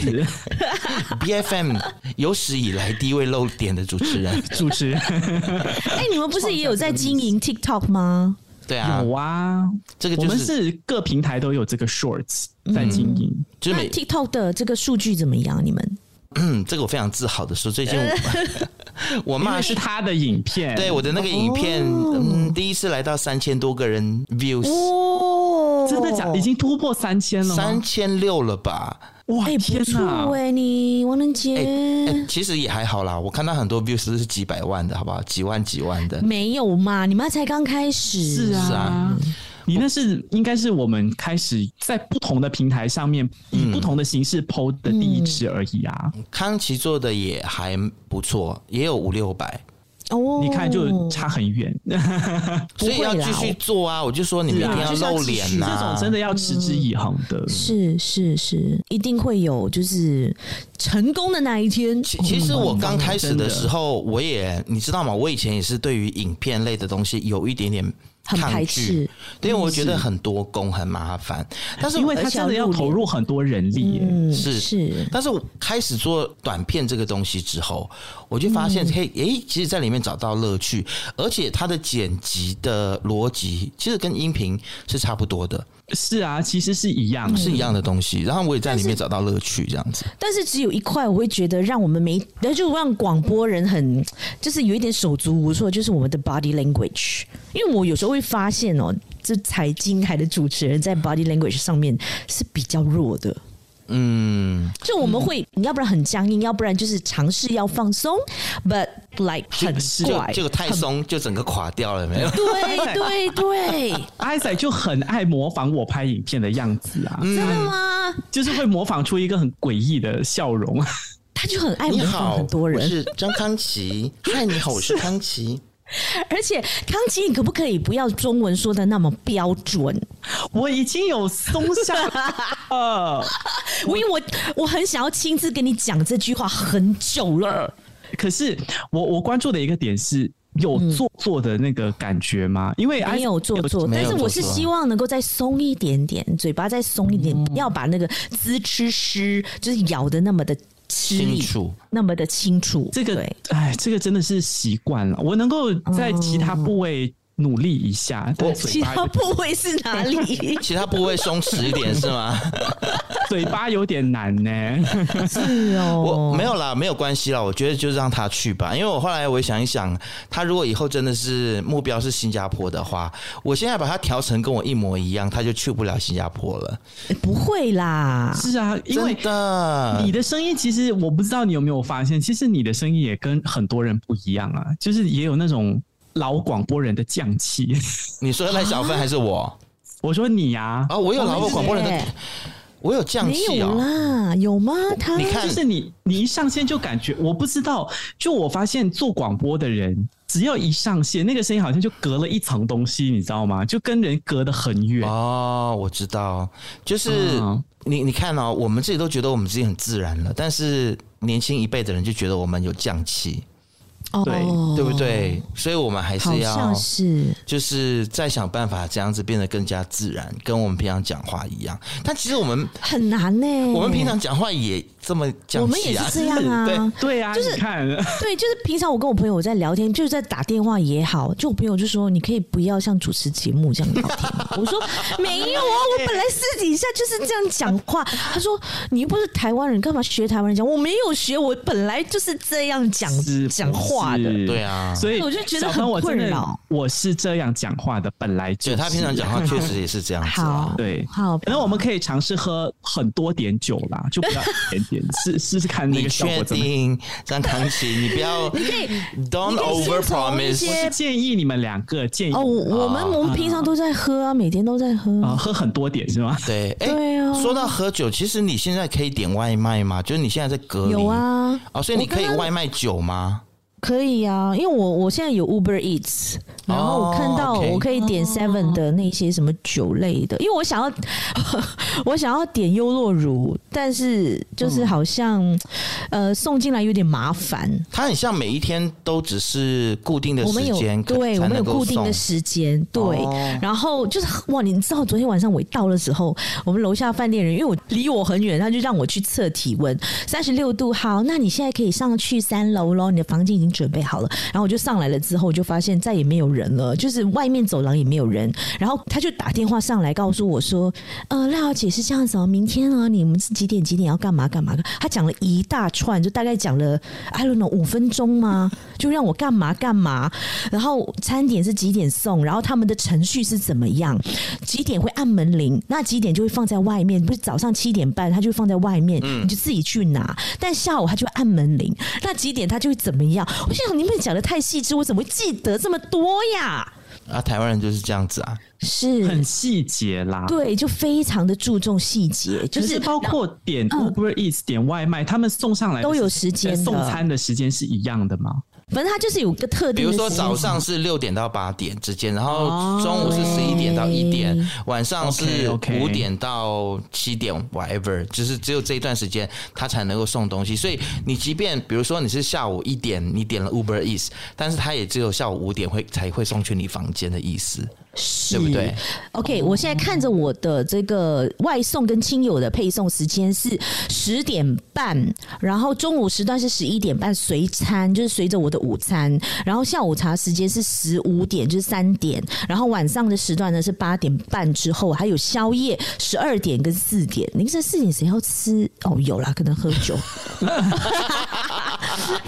Speaker 2: B F M 有史以来第一位露点的主持人，
Speaker 3: 主持人。
Speaker 1: 哎，你们不是也有在经营 TikTok 吗？
Speaker 2: 对啊，
Speaker 3: 有啊，这个、就是、我们是各平台都有这个 Shorts 在经营。嗯、
Speaker 2: 就是每
Speaker 1: TikTok 的这个数据怎么样？你们？
Speaker 2: 嗯，这个我非常自豪的说，最近我 骂
Speaker 3: 是他的影片，
Speaker 2: 对我的那个影片，哦、嗯，第一次来到三千多个人 views，
Speaker 3: 哦，真的假的？已经突破三千了，
Speaker 2: 三千六了吧？
Speaker 3: 哇，
Speaker 1: 欸、天哪！喂，你王能杰、
Speaker 2: 欸欸，其实也还好啦。我看到很多 views 是几百万的，好不好？几万几万的，
Speaker 1: 没有嘛？你们才刚开始，
Speaker 3: 是啊。是啊你那是应该是我们开始在不同的平台上面以不同的形式 PO 的第一支而已啊。
Speaker 2: 嗯、康琪做的也还不错，也有五六百
Speaker 3: 哦。你看就差很远，
Speaker 2: 所以要继续做啊！我就说你们一定要露脸呐、啊，
Speaker 3: 这种真的要持之以恒的。
Speaker 1: 嗯、是是是，一定会有就是成功的那一天。
Speaker 2: 其其实我刚开始的时候，我也你知道吗？我以前也是对于影片类的东西有一点点。
Speaker 1: 很排斥，
Speaker 2: 因为我觉得很多工很麻烦，但是
Speaker 3: 因为他真的要投入很多人力，
Speaker 1: 嗯、
Speaker 2: 是。是。但是我开始做短片这个东西之后，我就发现，嘿，诶，其实在里面找到乐趣，而且它的剪辑的逻辑其实跟音频是差不多的。
Speaker 3: 是啊，其实是一样，
Speaker 2: 是一样的东西。然后我也在里面找到乐趣，这样子。
Speaker 1: 但是只有一块，我会觉得让我们没，就让广播人很，就是有一点手足无措，就是我们的 body language。因为我有时候会发现哦，这财经台的主持人在 body language 上面是比较弱的。嗯，就我们会，嗯、你要不然很僵硬，要不然就是尝试要放松，but like 很怪，
Speaker 2: 就太松就整个垮掉了，没有？
Speaker 1: 对对对，
Speaker 3: 艾仔 就很爱模仿我拍影片的样子啊，
Speaker 1: 真的吗？
Speaker 3: 就是会模仿出一个很诡异的笑容，
Speaker 1: 他就很爱模仿很多人。
Speaker 2: 我是张康琪，嗨，你好，我是康琪。
Speaker 1: 而且康琪，你可不可以不要中文说的那么标准？
Speaker 3: 我已经有松下了，
Speaker 1: 我因为我我很想要亲自跟你讲这句话很久了。
Speaker 3: 可是我我关注的一个点是，有做作的那个感觉吗？因为
Speaker 1: 没有做作，但是我是希望能够再松一点点，嘴巴再松一点，要把那个滋吃湿，就是咬的那么的
Speaker 2: 清楚，
Speaker 1: 那么的清楚。
Speaker 3: 这个，哎，这个真的是习惯了。我能够在其他部位。努力一下，对，
Speaker 1: 其他部位是哪里？
Speaker 2: 其他部位松弛一点是吗？
Speaker 3: 嘴巴有点难呢。
Speaker 1: 是哦，
Speaker 2: 我没有啦，没有关系啦。我觉得就让他去吧，因为我后来我想一想，他如果以后真的是目标是新加坡的话，我现在把他调成跟我一模一样，他就去不了新加坡了。
Speaker 1: 不会啦，
Speaker 3: 是啊，因为的你的声音其实我不知道你有没有发现，其实你的声音也跟很多人不一样啊，就是也有那种。老广播人的降气，
Speaker 2: 你说赖小芬还是我？啊、
Speaker 3: 我说你呀、啊！
Speaker 2: 啊，我有老广播人的，我有降气
Speaker 1: 有啦，有吗？他
Speaker 3: 你看，就是你，你一上线就感觉，我不知道，就我发现做广播的人，只要一上线，那个声音好像就隔了一层东西，你知道吗？就跟人隔得很远。
Speaker 2: 哦，我知道，就是、嗯、你，你看哦，我们自己都觉得我们自己很自然了，但是年轻一辈的人就觉得我们有匠气。
Speaker 3: 对，
Speaker 2: 对不对？所以我们还是要，
Speaker 1: 是
Speaker 2: 就是再想办法这样子变得更加自然，跟我们平常讲话一样。但其实我们
Speaker 1: 很难呢。
Speaker 2: 我们平常讲话也这么讲，
Speaker 1: 我们也是这样啊。
Speaker 3: 对对啊，
Speaker 1: 就是
Speaker 3: 看，
Speaker 1: 对，就是平常我跟我朋友在聊天，就是在打电话也好，就我朋友就说，你可以不要像主持节目这样聊天。我说没有啊，我本来私底下就是这样讲话。他说你又不是台湾人，干嘛学台湾人讲？我没有学，我本来就是这样讲讲话。
Speaker 2: 是对啊，
Speaker 3: 所以
Speaker 1: 我就觉得很困扰。
Speaker 3: 我是这样讲话的，本来就
Speaker 2: 他平常讲话 确实也是这样子。
Speaker 1: 好，
Speaker 3: 对，
Speaker 1: 好，
Speaker 3: 可能我们可以尝试喝很多点酒啦，就不要一点点，试试试看那个效果怎么样。
Speaker 2: 你确定？张唐琪，你不要，你可以，Don't over promise。
Speaker 3: 我是建议你们两个建议
Speaker 1: 哦，我们我们平常都在喝啊，每天都在喝
Speaker 3: 啊，喝很多点是吗？
Speaker 2: 对，
Speaker 1: 对啊。
Speaker 2: 说到喝酒，其实你现在可以点外卖吗？就是你现在在隔离，
Speaker 1: 有啊，
Speaker 2: 哦，所以你可以外卖酒吗？
Speaker 1: 可以啊，因为我我现在有 Uber Eats，然后我看到我可以点 Seven 的那些什么酒类的，因为我想要 我想要点优酪乳，但是就是好像、嗯、呃送进来有点麻烦。
Speaker 2: 它很像每一天都只是固定的时间，
Speaker 1: 对，我们有固定的时间，对。哦、然后就是哇，你知道昨天晚上我一到的时候，我们楼下饭店人因为我离我很远，他就让我去测体温，三十六度，好，那你现在可以上去三楼喽，你的房间已经。准备好了，然后我就上来了，之后我就发现再也没有人了，就是外面走廊也没有人。然后他就打电话上来告诉我说：“呃，赖小姐是这样子哦，明天啊，你们是几点几点要干嘛干嘛的？”他讲了一大串，就大概讲了 I don't know 五分钟吗？就让我干嘛干嘛。然后餐点是几点送？然后他们的程序是怎么样？几点会按门铃？那几点就会放在外面？不是早上七点半他就放在外面，你就自己去拿。但下午他就按门铃。那几点他就会怎么样？我想你们讲的太细致，我怎么会记得这么多呀？
Speaker 2: 啊，台湾人就是这样子啊，
Speaker 1: 是
Speaker 3: 很细节啦。
Speaker 1: 对，就非常的注重细节，就是
Speaker 3: 包括点 Uber Eats、嗯、点外卖，他们送上来
Speaker 1: 都有时间，
Speaker 3: 送餐的时间是一样的吗？
Speaker 1: 反正它就是有个特定，
Speaker 2: 比如说早上是六点到八点之间，然后中午是十一点到一点，哦、晚上是五点到七点，whatever，就是只有这一段时间它才能够送东西。所以你即便比如说你是下午一点你点了 Uber Eats，但是它也只有下午五点会才会送去你房间的意思。
Speaker 1: 是
Speaker 2: 对不对
Speaker 1: ？OK，我现在看着我的这个外送跟亲友的配送时间是十点半，然后中午时段是十一点半随餐，就是随着我的午餐，然后下午茶时间是十五点，就是三点，然后晚上的时段呢是八点半之后，还有宵夜十二点跟四点。凌晨四点谁要吃？哦，有啦，可能喝酒。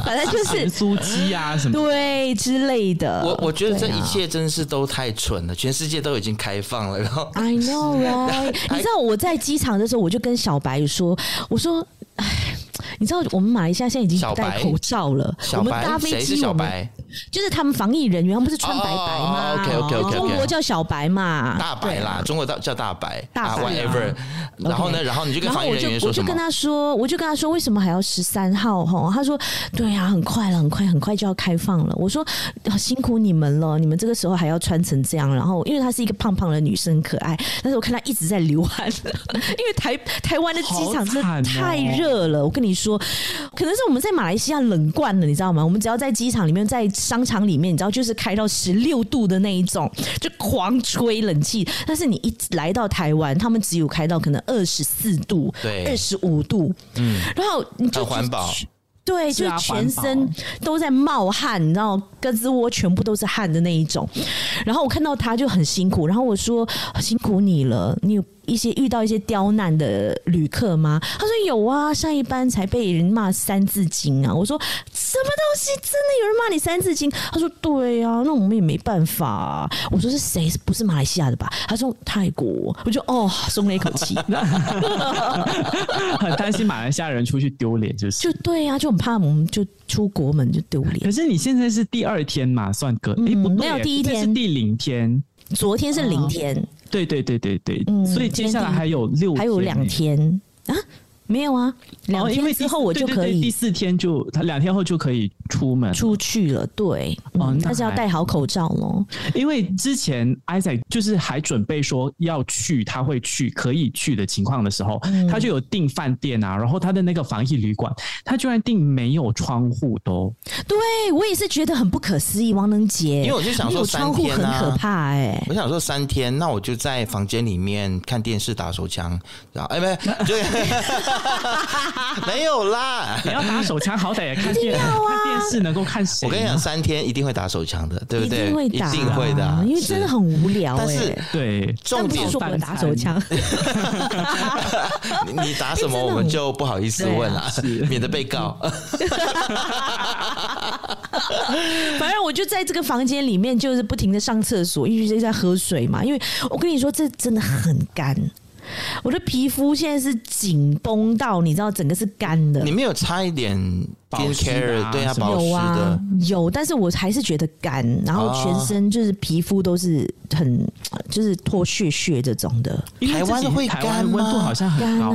Speaker 1: 反正就是
Speaker 3: 酥鸡啊什么
Speaker 1: 对之类的。
Speaker 2: 我我觉得这一切真是都太蠢了。全世界都已经开放了，然后
Speaker 1: I know right？你知道我在机场的时候，我就跟小白说：“我说，哎，你知道我们马来西亚现在已经不戴口罩了。我们搭飞机，我们就是他们防疫人员，他们不是穿白白吗
Speaker 2: ？OK OK OK，
Speaker 1: 中国叫小白嘛，
Speaker 2: 大白啦，中国叫叫大白，大 whatever。然后呢，然后你就跟防疫人员说
Speaker 1: 我就跟他说，我就跟他说，为什么还要十三号？哈，他说，对呀，很快了，很快，很快就要开放了。我说，辛苦你们了，你们这个时候还要穿成这样。然后，因为她是一个胖胖的女生，可爱，但是我看她一直在流汗，因为台台湾的机场真的太热了。我跟你说。说，可能是我们在马来西亚冷惯了，你知道吗？我们只要在机场里面，在商场里面，你知道，就是开到十六度的那一种，就狂吹冷气。但是你一来到台湾，他们只有开到可能二十四度，对，二十五度，嗯，然后你就
Speaker 2: 环保。
Speaker 1: 对，就全身都在冒汗，你知道，胳肢窝全部都是汗的那一种。然后我看到他就很辛苦，然后我说辛苦你了，你有。一些遇到一些刁难的旅客吗？他说有啊，上一班才被人骂三字经啊！我说什么东西？真的有人骂你三字经？他说对啊，那我们也没办法啊。我说是谁？不是马来西亚的吧？他说泰国。我就哦，松了一口气。
Speaker 3: 很担心马来西亚人出去丢脸，就是
Speaker 1: 就对啊，就很怕我们就出国门就丢脸。
Speaker 3: 可是你现在是第二天嘛，算隔哎、嗯、不对，
Speaker 1: 没有第一天
Speaker 3: 是第零天，
Speaker 1: 昨天是零天。哦
Speaker 3: 对对对对对，嗯，所以接下来还有六天，
Speaker 1: 还有两天。啊。没有啊，两天之后我就可以，
Speaker 3: 对对对，第四天就他两天后就可以出门
Speaker 1: 出去了。对，嗯，但是要戴好口罩喽。
Speaker 3: 因为之前 Isaac 就是还准备说要去，他会去可以去的情况的时候，嗯、他就有订饭店啊，然后他的那个防疫旅馆，他居然订没有窗户都。
Speaker 1: 对，我也是觉得很不可思议，王能杰，
Speaker 2: 因为我就想说三天、啊、
Speaker 1: 很可怕哎、欸，
Speaker 2: 我想说三天，那我就在房间里面看电视打手枪，然后哎没就。没有啦！
Speaker 3: 你要打手枪，好歹也看电、啊、看电视，能够看谁？
Speaker 2: 我跟你讲，三天一定会打手枪的，对不对？
Speaker 1: 一定会打，一定会的，因为真的很无聊、欸。
Speaker 2: 但是
Speaker 3: 对，重点
Speaker 1: 说我打手枪，
Speaker 2: 你打什么我们就不好意思问了、啊，免得被告。
Speaker 1: 反正我就在这个房间里面，就是不停的上厕所，一直在喝水嘛。因为我跟你说，这真的很干。我的皮肤现在是紧绷到，你知道，整个是干的。
Speaker 2: 你没有擦一点 care 啊？对啊，保湿的有啊，
Speaker 1: 有，但是我还是觉得干，然后全身就是皮肤都是很就是脱屑屑这种的。
Speaker 2: 台湾会干吗？
Speaker 3: 温度好像很高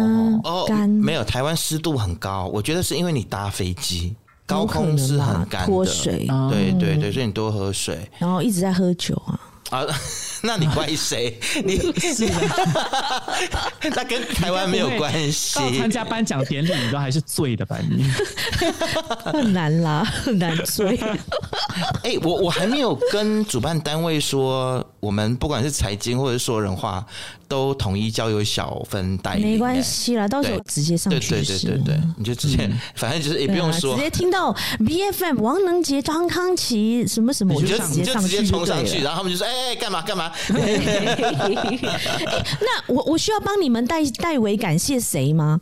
Speaker 2: 哦，干、哦、没有，台湾湿度很高。我觉得是因为你搭飞机，高空是很干的，脱水。对对对，所以你多喝水，
Speaker 1: 然后一直在喝酒啊。
Speaker 2: 啊，那你怪谁？你是 那跟台湾没有关系。到
Speaker 3: 参加颁奖典礼，你都还是醉的吧？你
Speaker 1: 很难啦，很难醉。
Speaker 2: 哎、欸，我我还没有跟主办单位说，我们不管是财经或者说人话，都统一交由小芬代理。
Speaker 1: 没关系啦，到时候直接上去。
Speaker 2: 对对对对对，你就直接，嗯、反正就是也不用说，
Speaker 1: 直接听到 BFM 王能杰、张康琪什么什么，
Speaker 2: 我就
Speaker 1: 直接上去，
Speaker 2: 冲上去，然后他们就说：“ 哎、欸，干嘛干嘛？”
Speaker 1: 那我我需要帮你们代代为感谢谁吗？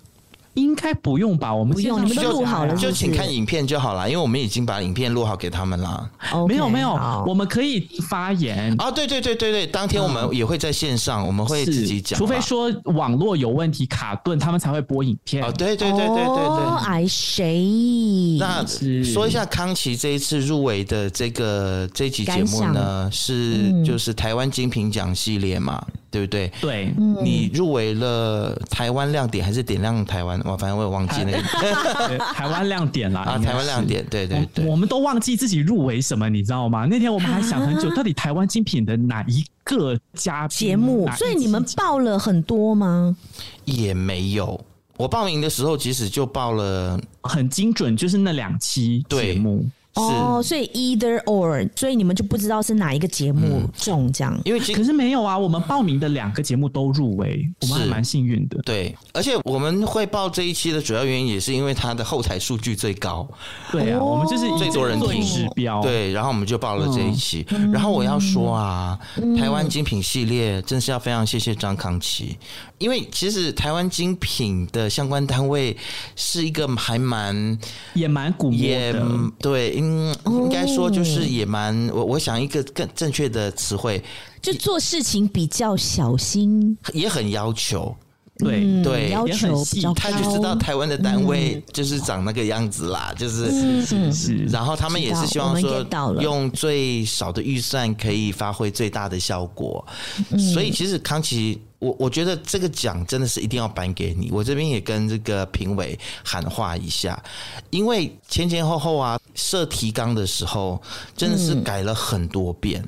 Speaker 3: 应该不用吧？我们
Speaker 1: 不用，你们都录好了
Speaker 2: 就请看影片就好了，因为我们已经把影片录好给他们了。
Speaker 3: 没有没有，我们可以发言
Speaker 2: 啊！对对对对对，当天我们也会在线上，我们会自己讲，
Speaker 3: 除非说网络有问题卡顿，他们才会播影片。
Speaker 2: 哦，对对对对对对，哦
Speaker 1: ，I see。
Speaker 2: 那说一下康琪这一次入围的这个这集节目呢，是就是台湾精品奖系列嘛。对不对？
Speaker 3: 对，
Speaker 2: 你入围了台湾亮点还是点亮台湾？我反正我也忘记那个
Speaker 3: 台湾亮点啦。
Speaker 2: 啊，台湾亮点，对对对，
Speaker 3: 我们都忘记自己入围什么，你知道吗？那天我们还想很久，到底台湾精品的哪一个家
Speaker 1: 节目？所以你们报了很多吗？
Speaker 2: 也没有，我报名的时候其实就报了
Speaker 3: 很精准，就是那两期节目。
Speaker 1: 哦，所以 either or，所以你们就不知道是哪一个节目中这样，
Speaker 2: 因为
Speaker 3: 可是没有啊，我们报名的两个节目都入围，我们还蛮幸运的。
Speaker 2: 对，而且我们会报这一期的主要原因也是因为它的后台数据最高。
Speaker 3: 对啊，我们就是
Speaker 2: 最多人听
Speaker 3: 指标。
Speaker 2: 对，然后我们就报了这一期。然后我要说啊，台湾精品系列真是要非常谢谢张康琪，因为其实台湾精品的相关单位是一个还蛮
Speaker 3: 也蛮鼓励的，
Speaker 2: 对。应，应该说就是也蛮我我想一个更正确的词汇，
Speaker 1: 就做事情比较小心，
Speaker 2: 也很要求，
Speaker 3: 对、嗯、
Speaker 2: 对，
Speaker 1: 要求比较高，
Speaker 2: 他就知道台湾的单位就是长那个样子啦，嗯、就是是是，然后他们也是希望说用最少的预算可以发挥最大的效果，嗯、所以其实康琪。我我觉得这个奖真的是一定要颁给你，我这边也跟这个评委喊话一下，因为前前后后啊设提纲的时候真的是改了很多遍，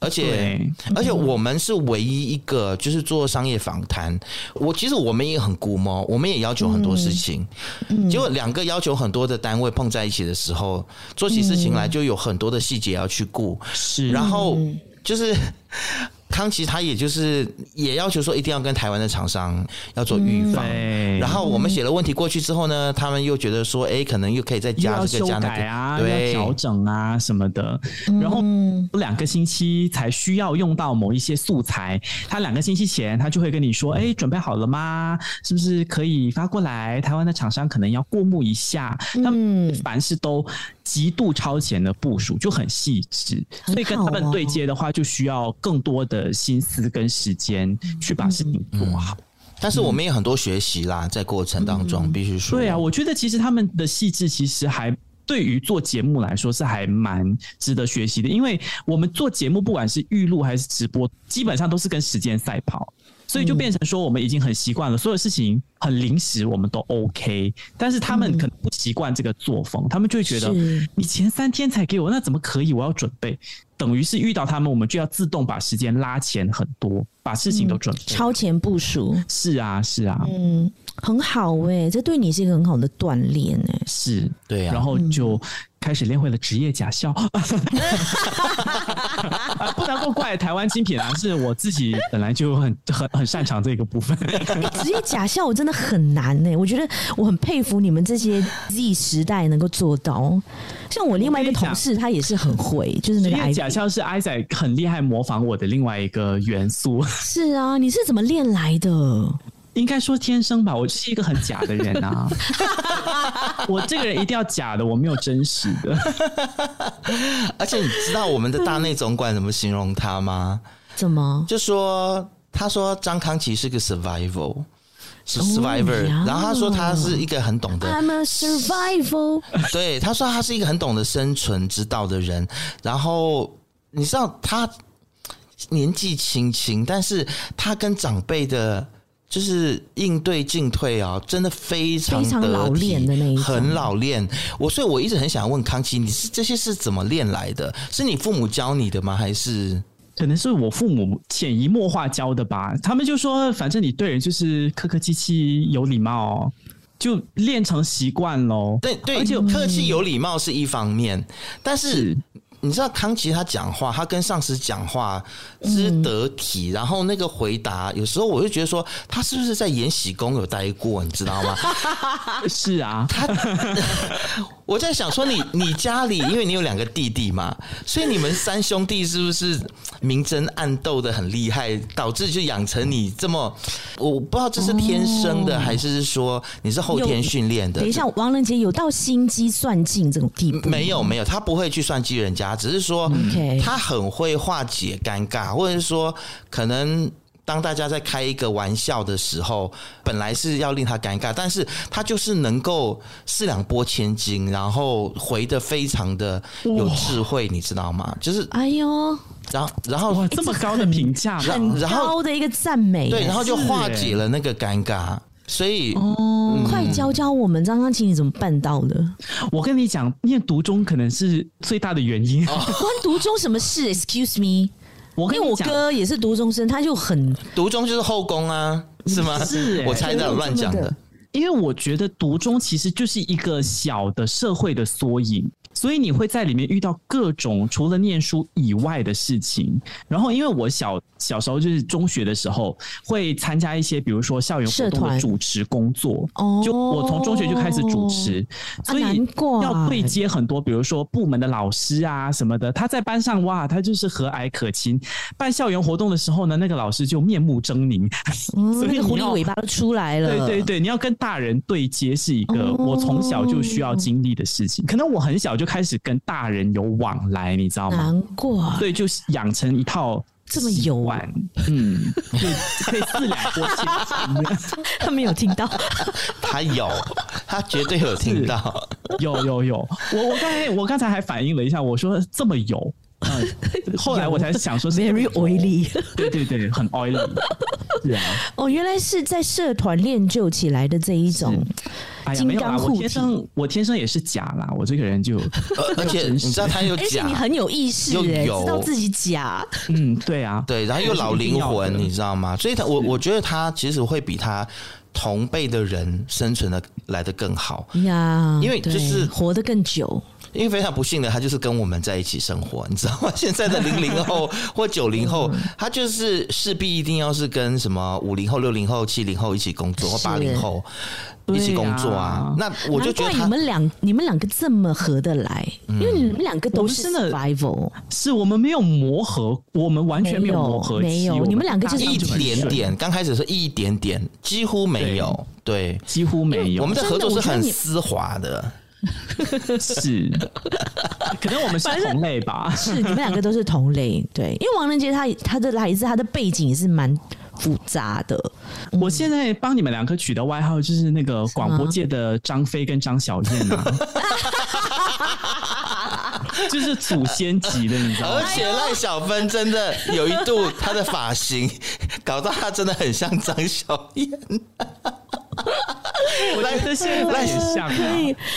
Speaker 2: 而且而且我们是唯一一个就是做商业访谈。我其实我们也很估摸，我们也要求很多事情。结果两个要求很多的单位碰在一起的时候，做起事情来就有很多的细节要去顾。
Speaker 3: 是，
Speaker 2: 然后就是。康琪他也就是也要求说一定要跟台湾的厂商要做预防，嗯、然后我们写了问题过去之后呢，他们又觉得说，哎、欸，可能又可以再加这个加那个
Speaker 3: 啊，对，调整啊什么的，然后两个星期才需要用到某一些素材，他两个星期前他就会跟你说，哎、欸，准备好了吗？是不是可以发过来？台湾的厂商可能要过目一下，他们凡事都极度超前的部署，就很细致，所以跟他们对接的话，就需要更多的。心思跟时间去把事情做好，嗯，
Speaker 2: 但是我们也很多学习啦，在过程当中，嗯、必须说，
Speaker 3: 对啊，我觉得其实他们的细致，其实还对于做节目来说是还蛮值得学习的，因为我们做节目，不管是预录还是直播，基本上都是跟时间赛跑。所以就变成说，我们已经很习惯了，所有事情很临时，我们都 OK。但是他们可能不习惯这个作风，他们就会觉得，你前三天才给我，那怎么可以？我要准备，等于是遇到他们，我们就要自动把时间拉前很多，把事情都准备，
Speaker 1: 超前部署。
Speaker 3: 是啊，是啊，
Speaker 1: 嗯，很好哎，这对你是一个很好的锻炼哎，
Speaker 3: 是
Speaker 2: 对啊，
Speaker 3: 然后就。开始练会了职业假笑，不能够怪台湾精品啊，是我自己本来就很 很很擅长这个部分。
Speaker 1: 职业假笑我真的很难呢，我觉得我很佩服你们这些 Z 时代能够做到。像我另外一个同事，他也是很会，就是那个
Speaker 3: 假笑是 Isaac 很厉害模仿我的另外一个元素。
Speaker 1: 是啊，你是怎么练来的？
Speaker 3: 应该说天生吧，我就是一个很假的人啊。我这个人一定要假的，我没有真实的。
Speaker 2: 而且你知道我们的大内总管怎么形容他吗？
Speaker 1: 怎么？
Speaker 2: 就说他说张康琪是个 survival，是 survivor，、oh, yeah. 然后他说他是一个很懂得
Speaker 1: I'm a survival。
Speaker 2: 对，他说他是一个很懂得生存之道的人。然后你知道他年纪轻轻，但是他跟长辈的。就是应对进退啊，真的非常非常，
Speaker 1: 老练的那一种，
Speaker 2: 很老练。我所以，我一直很想问康琪，你是这些是怎么练来的？是你父母教你的吗？还是
Speaker 3: 可能是我父母潜移默化教的吧？他们就说，反正你对人就是客客气气、有礼貌，就练成习惯喽。
Speaker 2: 对对，而且客气有礼貌是一方面，但是。是你知道康琪他讲话，他跟上司讲话之得体，嗯、然后那个回答，有时候我就觉得说，他是不是在延禧宫有待过？你知道吗？
Speaker 3: 是啊，他
Speaker 2: 我在想说你，你 你家里，因为你有两个弟弟嘛，所以你们三兄弟是不是明争暗斗的很厉害，导致就养成你这么？我不知道这是天生的，哦、还是说你是后天训练的？
Speaker 1: 等一下，王仁杰有到心机算尽这种地步？
Speaker 2: 没有，没有，他不会去算计人家。只是说，他很会化解尴尬，或者是说，可能当大家在开一个玩笑的时候，本来是要令他尴尬，但是他就是能够四两拨千斤，然后回的非常的有智慧，你知道吗？就是
Speaker 1: 哎呦，
Speaker 2: 然后然后
Speaker 3: 这么高的评价，
Speaker 1: 很高的一个赞美，
Speaker 2: 对，然后就化解了那个尴尬。所以哦，
Speaker 1: 嗯、快教教我们张张琪，你怎么办到的？
Speaker 3: 我跟你讲，念读中可能是最大的原因。哦、
Speaker 1: 关读中什么事？Excuse me，我跟我哥也是独中生，他就很
Speaker 2: 独中就是后宫啊，是吗？
Speaker 3: 是、欸，
Speaker 2: 我猜的，乱讲的。
Speaker 3: 因为我觉得独中其实就是一个小的社会的缩影。所以你会在里面遇到各种除了念书以外的事情。然后，因为我小小时候就是中学的时候会参加一些，比如说校园活动的主持工作。哦，就我从中学就开始主持，所以要对接很多，比如说部门的老师啊什么的。他在班上哇，他就是和蔼可亲。办校园活动的时候呢，那个老师就面目狰狞，
Speaker 1: 所以狐狸尾巴都出来了。
Speaker 3: 对对对，你要跟大人对接是一个我从小就需要经历的事情。可能我很小就。开始跟大人有往来，你知道吗？
Speaker 1: 难过，
Speaker 3: 对，就是养成一套
Speaker 1: 这么有玩，
Speaker 3: 嗯，可以可以四两拨千斤。
Speaker 1: 他没有听到，
Speaker 2: 他有，他绝对有听到，
Speaker 3: 有有有。我我刚才我刚才还反映了一下，我说这么有，后来我才想说是
Speaker 1: ，very oily，
Speaker 3: 对对对，很 oily，是啊。
Speaker 1: 哦，原来是在社团练就起来的这一种。
Speaker 3: 哎呀，没有啦，我天生我天生也是假啦，我这个人就，
Speaker 2: 而且你知道他有假，
Speaker 1: 而且你很有意识，哎，知道自己假。
Speaker 3: 嗯，对啊，
Speaker 2: 对，然后又老灵魂，你知道吗？所以他，我我觉得他其实会比他同辈的人生存的来的更好
Speaker 1: 呀，
Speaker 2: 因为就是
Speaker 1: 活得更久。
Speaker 2: 因为非常不幸的，他就是跟我们在一起生活，你知道吗？现在的零零后 或九零后，他就是势必一定要是跟什么五零后、六零后、七零后一起工作，或八零后一起工作啊。那我就觉得
Speaker 1: 你们两你们两个这么合得来，因为你们两个都是 survival，
Speaker 3: 是我们没有磨合，我们完全没有磨合，
Speaker 1: 没有，你们两个就是
Speaker 2: 一点点，刚开始是一点点，几乎没有，对，
Speaker 3: 几乎没有。
Speaker 2: 我们的合作是很丝滑的。
Speaker 3: 是，可能我们是同类吧。
Speaker 1: 是，你们两个都是同类，对。因为王仁杰他他的来自他的背景也是蛮复杂的。
Speaker 3: 我现在帮你们两个取的外号就是那个广播界的张飞跟张小燕啊，就是祖先级的，你知道吗？
Speaker 2: 而且赖小芬真的有一度她的发型搞到她真的很像张小燕。
Speaker 3: 赖这些赖像啊，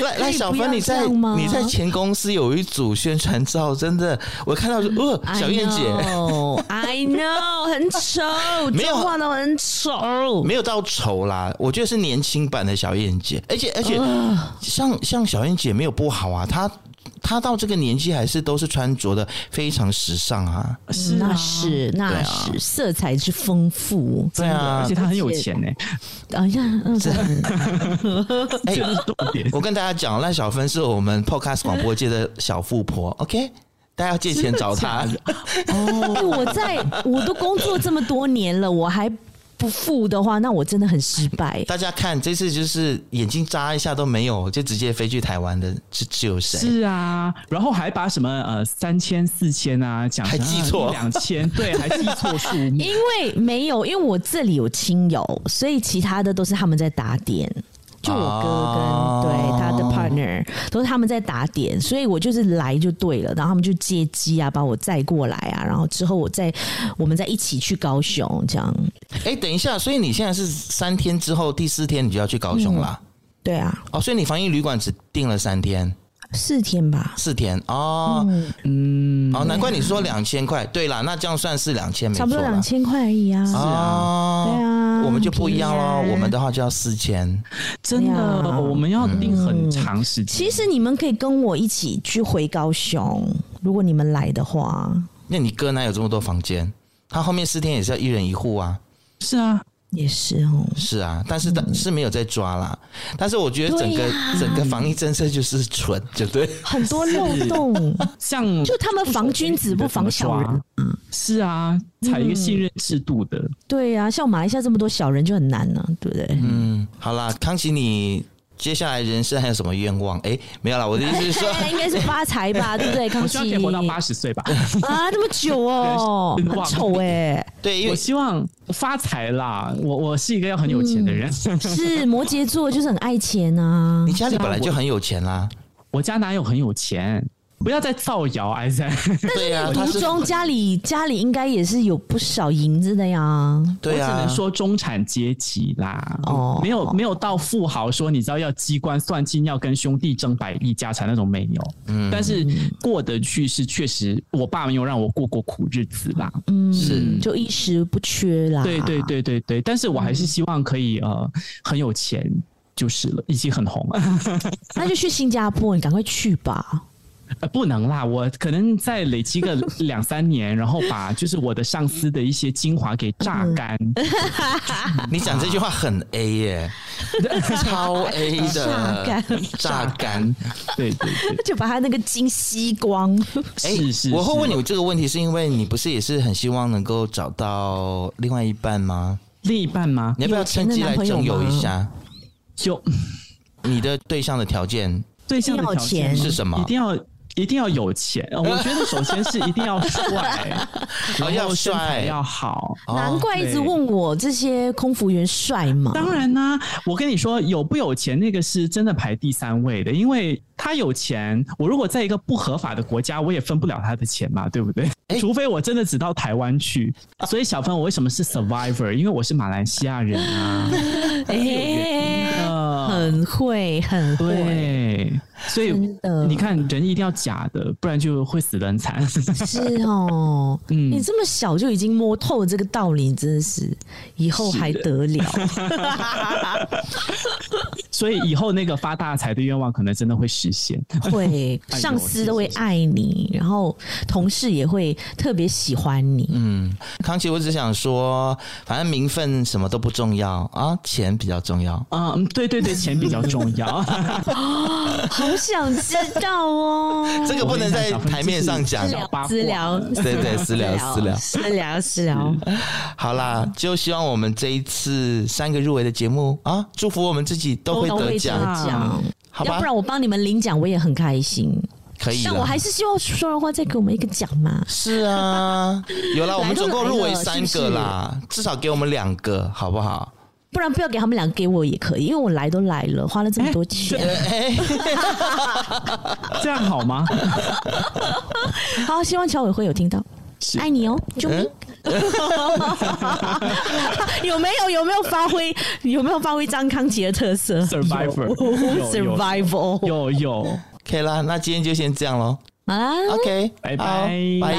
Speaker 2: 赖赖小芬，你在你在前公司有一组宣传照，真的，我看到说，哦，小燕姐
Speaker 1: ，I know，很丑，没有画的很丑，
Speaker 2: 没有到丑啦，我觉得是年轻版的小燕姐，而且而且像像小燕姐没有不好啊，她。他到这个年纪还是都是穿着的非常时尚啊，
Speaker 1: 是那是那是色彩之丰富，
Speaker 2: 对啊，
Speaker 3: 而且他很有钱呢。
Speaker 1: 等一下，嗯，
Speaker 2: 哎，我跟大家讲，赖小芬是我们 Podcast 广播界的小富婆，OK，大家要借钱找她。
Speaker 1: 哦，我在我都工作这么多年了，我还。不付的话，那我真的很失败。
Speaker 2: 大家看这次就是眼睛眨一下都没有，就直接飞去台湾的，是只有谁？
Speaker 3: 是啊，然后还把什么呃三千四千啊讲
Speaker 2: 还记错
Speaker 3: 两千，对，还记错数目。
Speaker 1: 因为没有，因为我这里有亲友，所以其他的都是他们在打点。就我哥跟、oh. 对他的 partner 都是他们在打点，所以我就是来就对了，然后他们就接机啊，把我载过来啊，然后之后我再我们再一起去高雄这样。
Speaker 2: 哎、欸，等一下，所以你现在是三天之后第四天你就要去高雄了？嗯、
Speaker 1: 对啊。
Speaker 2: 哦，所以你防疫旅馆只订了三天。
Speaker 1: 四天吧，
Speaker 2: 四天哦，嗯，哦，难怪你说两千块，对啦，那这样算是两千，没，
Speaker 1: 差不多两千块而已啊，
Speaker 2: 是啊，对啊，我们就不一样喽，我们的话就要四千，
Speaker 3: 真的，我们要定很长时间。
Speaker 1: 其实你们可以跟我一起去回高雄，如果你们来的话。
Speaker 2: 那你哥哪有这么多房间？他后面四天也是要一人一户啊，
Speaker 3: 是啊。
Speaker 1: 也是哦，
Speaker 2: 是啊，但是但是没有在抓啦。嗯、但是我觉得整个、啊、整个防疫政策就是蠢，就对，
Speaker 1: 很多漏洞，
Speaker 3: 像
Speaker 1: 就他们防君子不防小人，
Speaker 3: 嗯，是啊，采一个信任制度的，
Speaker 1: 对啊，像马来西亚这么多小人就很难呢、啊，对不对？
Speaker 2: 嗯，好啦，康熙你。接下来人生还有什么愿望？哎，没有了。我的意思是 说，
Speaker 1: 应该是发财吧，对不对？康熙，
Speaker 3: 可以活到八十岁吧？
Speaker 1: 啊，这么久哦，很丑哎。
Speaker 2: 对，因为
Speaker 3: 我希望发财啦。我我是一个要很有钱的人，
Speaker 1: 嗯、是摩羯座，就是很爱钱啊。
Speaker 2: 你家里本来就很有钱啦，
Speaker 3: 我，我家哪有很有钱？不要再造谣，哎在！
Speaker 1: 对呀，途中家里家里应该也是有不少银子的呀。
Speaker 2: 对呀，
Speaker 3: 我只能说中产阶级啦。哦，没有没有到富豪说你知道要机关算尽要跟兄弟争百亿家产那种没有。嗯，但是过得去是确实，我爸没有让我过过苦日子啦。
Speaker 1: 嗯，是就衣食不缺啦。
Speaker 3: 对对对对对，但是我还是希望可以呃很有钱就是了，已经很红了。
Speaker 1: 那就去新加坡，你赶快去吧。
Speaker 3: 呃，不能啦，我可能再累积个 两三年，然后把就是我的上司的一些精华给榨干。
Speaker 2: 你讲这句话很 A 耶，超 A 的
Speaker 1: 榨干，
Speaker 2: 榨干，
Speaker 3: 对对对，
Speaker 1: 就把他那个精吸光。
Speaker 2: 哎，是是，我会问你这个问题，是因为你不是也是很希望能够找到另外一半吗？
Speaker 3: 另一半吗？
Speaker 2: 你要不要趁机来征友一下？
Speaker 3: 就
Speaker 2: 你的对象的条件，
Speaker 3: 对象的条件
Speaker 2: 是什么？
Speaker 3: 一定要。一定要有钱。我觉得首先是一定要帅，然后身材要好。
Speaker 1: 难怪一直问我这些空服员帅吗？
Speaker 3: 当然啦，我跟你说，有不有钱那个是真的排第三位的，因为他有钱，我如果在一个不合法的国家，我也分不了他的钱嘛，对不对？除非我真的只到台湾去。所以小芬，我为什么是 survivor？因为我是马来西亚人啊。
Speaker 1: 哎，很会，很会。
Speaker 3: 对，所以你看，人一定要假的，不然就会死得很惨。
Speaker 1: 是哦，嗯，你这么小就已经摸透了这个道理，真的是以后还得了？
Speaker 3: 所以以后那个发大财的愿望可能真的会实现，
Speaker 1: 会 上司都会爱你，然后同事也会特别喜欢你。
Speaker 2: 嗯，康琪，我只想说，反正名分什么都不重要啊，钱比较重要。
Speaker 3: 啊，嗯，对对对，钱比较重要。
Speaker 1: 好想知道哦，
Speaker 2: 这个不能在台面上讲，
Speaker 1: 私聊，
Speaker 2: 对对，私聊，私聊，
Speaker 1: 私聊，私聊。
Speaker 2: 好啦，就希望我们这一次三个入围的节目啊，祝福我们自己都。都会得奖，好吧？
Speaker 1: 要不然我帮你们领奖，我也很开心。
Speaker 2: 可以，
Speaker 1: 但我还是希望说的话再给我们一个奖嘛。
Speaker 2: 是啊，有啦，我们总共入围三个啦，至少给我们两个，好不好？
Speaker 1: 不然不要给他们两个，给我也可以，因为我来都来了，花了这么多钱，
Speaker 3: 这样好吗？
Speaker 1: 好，希望侨委会有听到，爱你哦，救命。有没有有没有发挥有没有发挥张康琪的特色
Speaker 3: ？Survivor，Survivor，有。有
Speaker 2: ，OK 啦，那今天就先这样喽。
Speaker 1: 好啦
Speaker 2: ，OK，
Speaker 3: 拜。拜，
Speaker 2: 拜。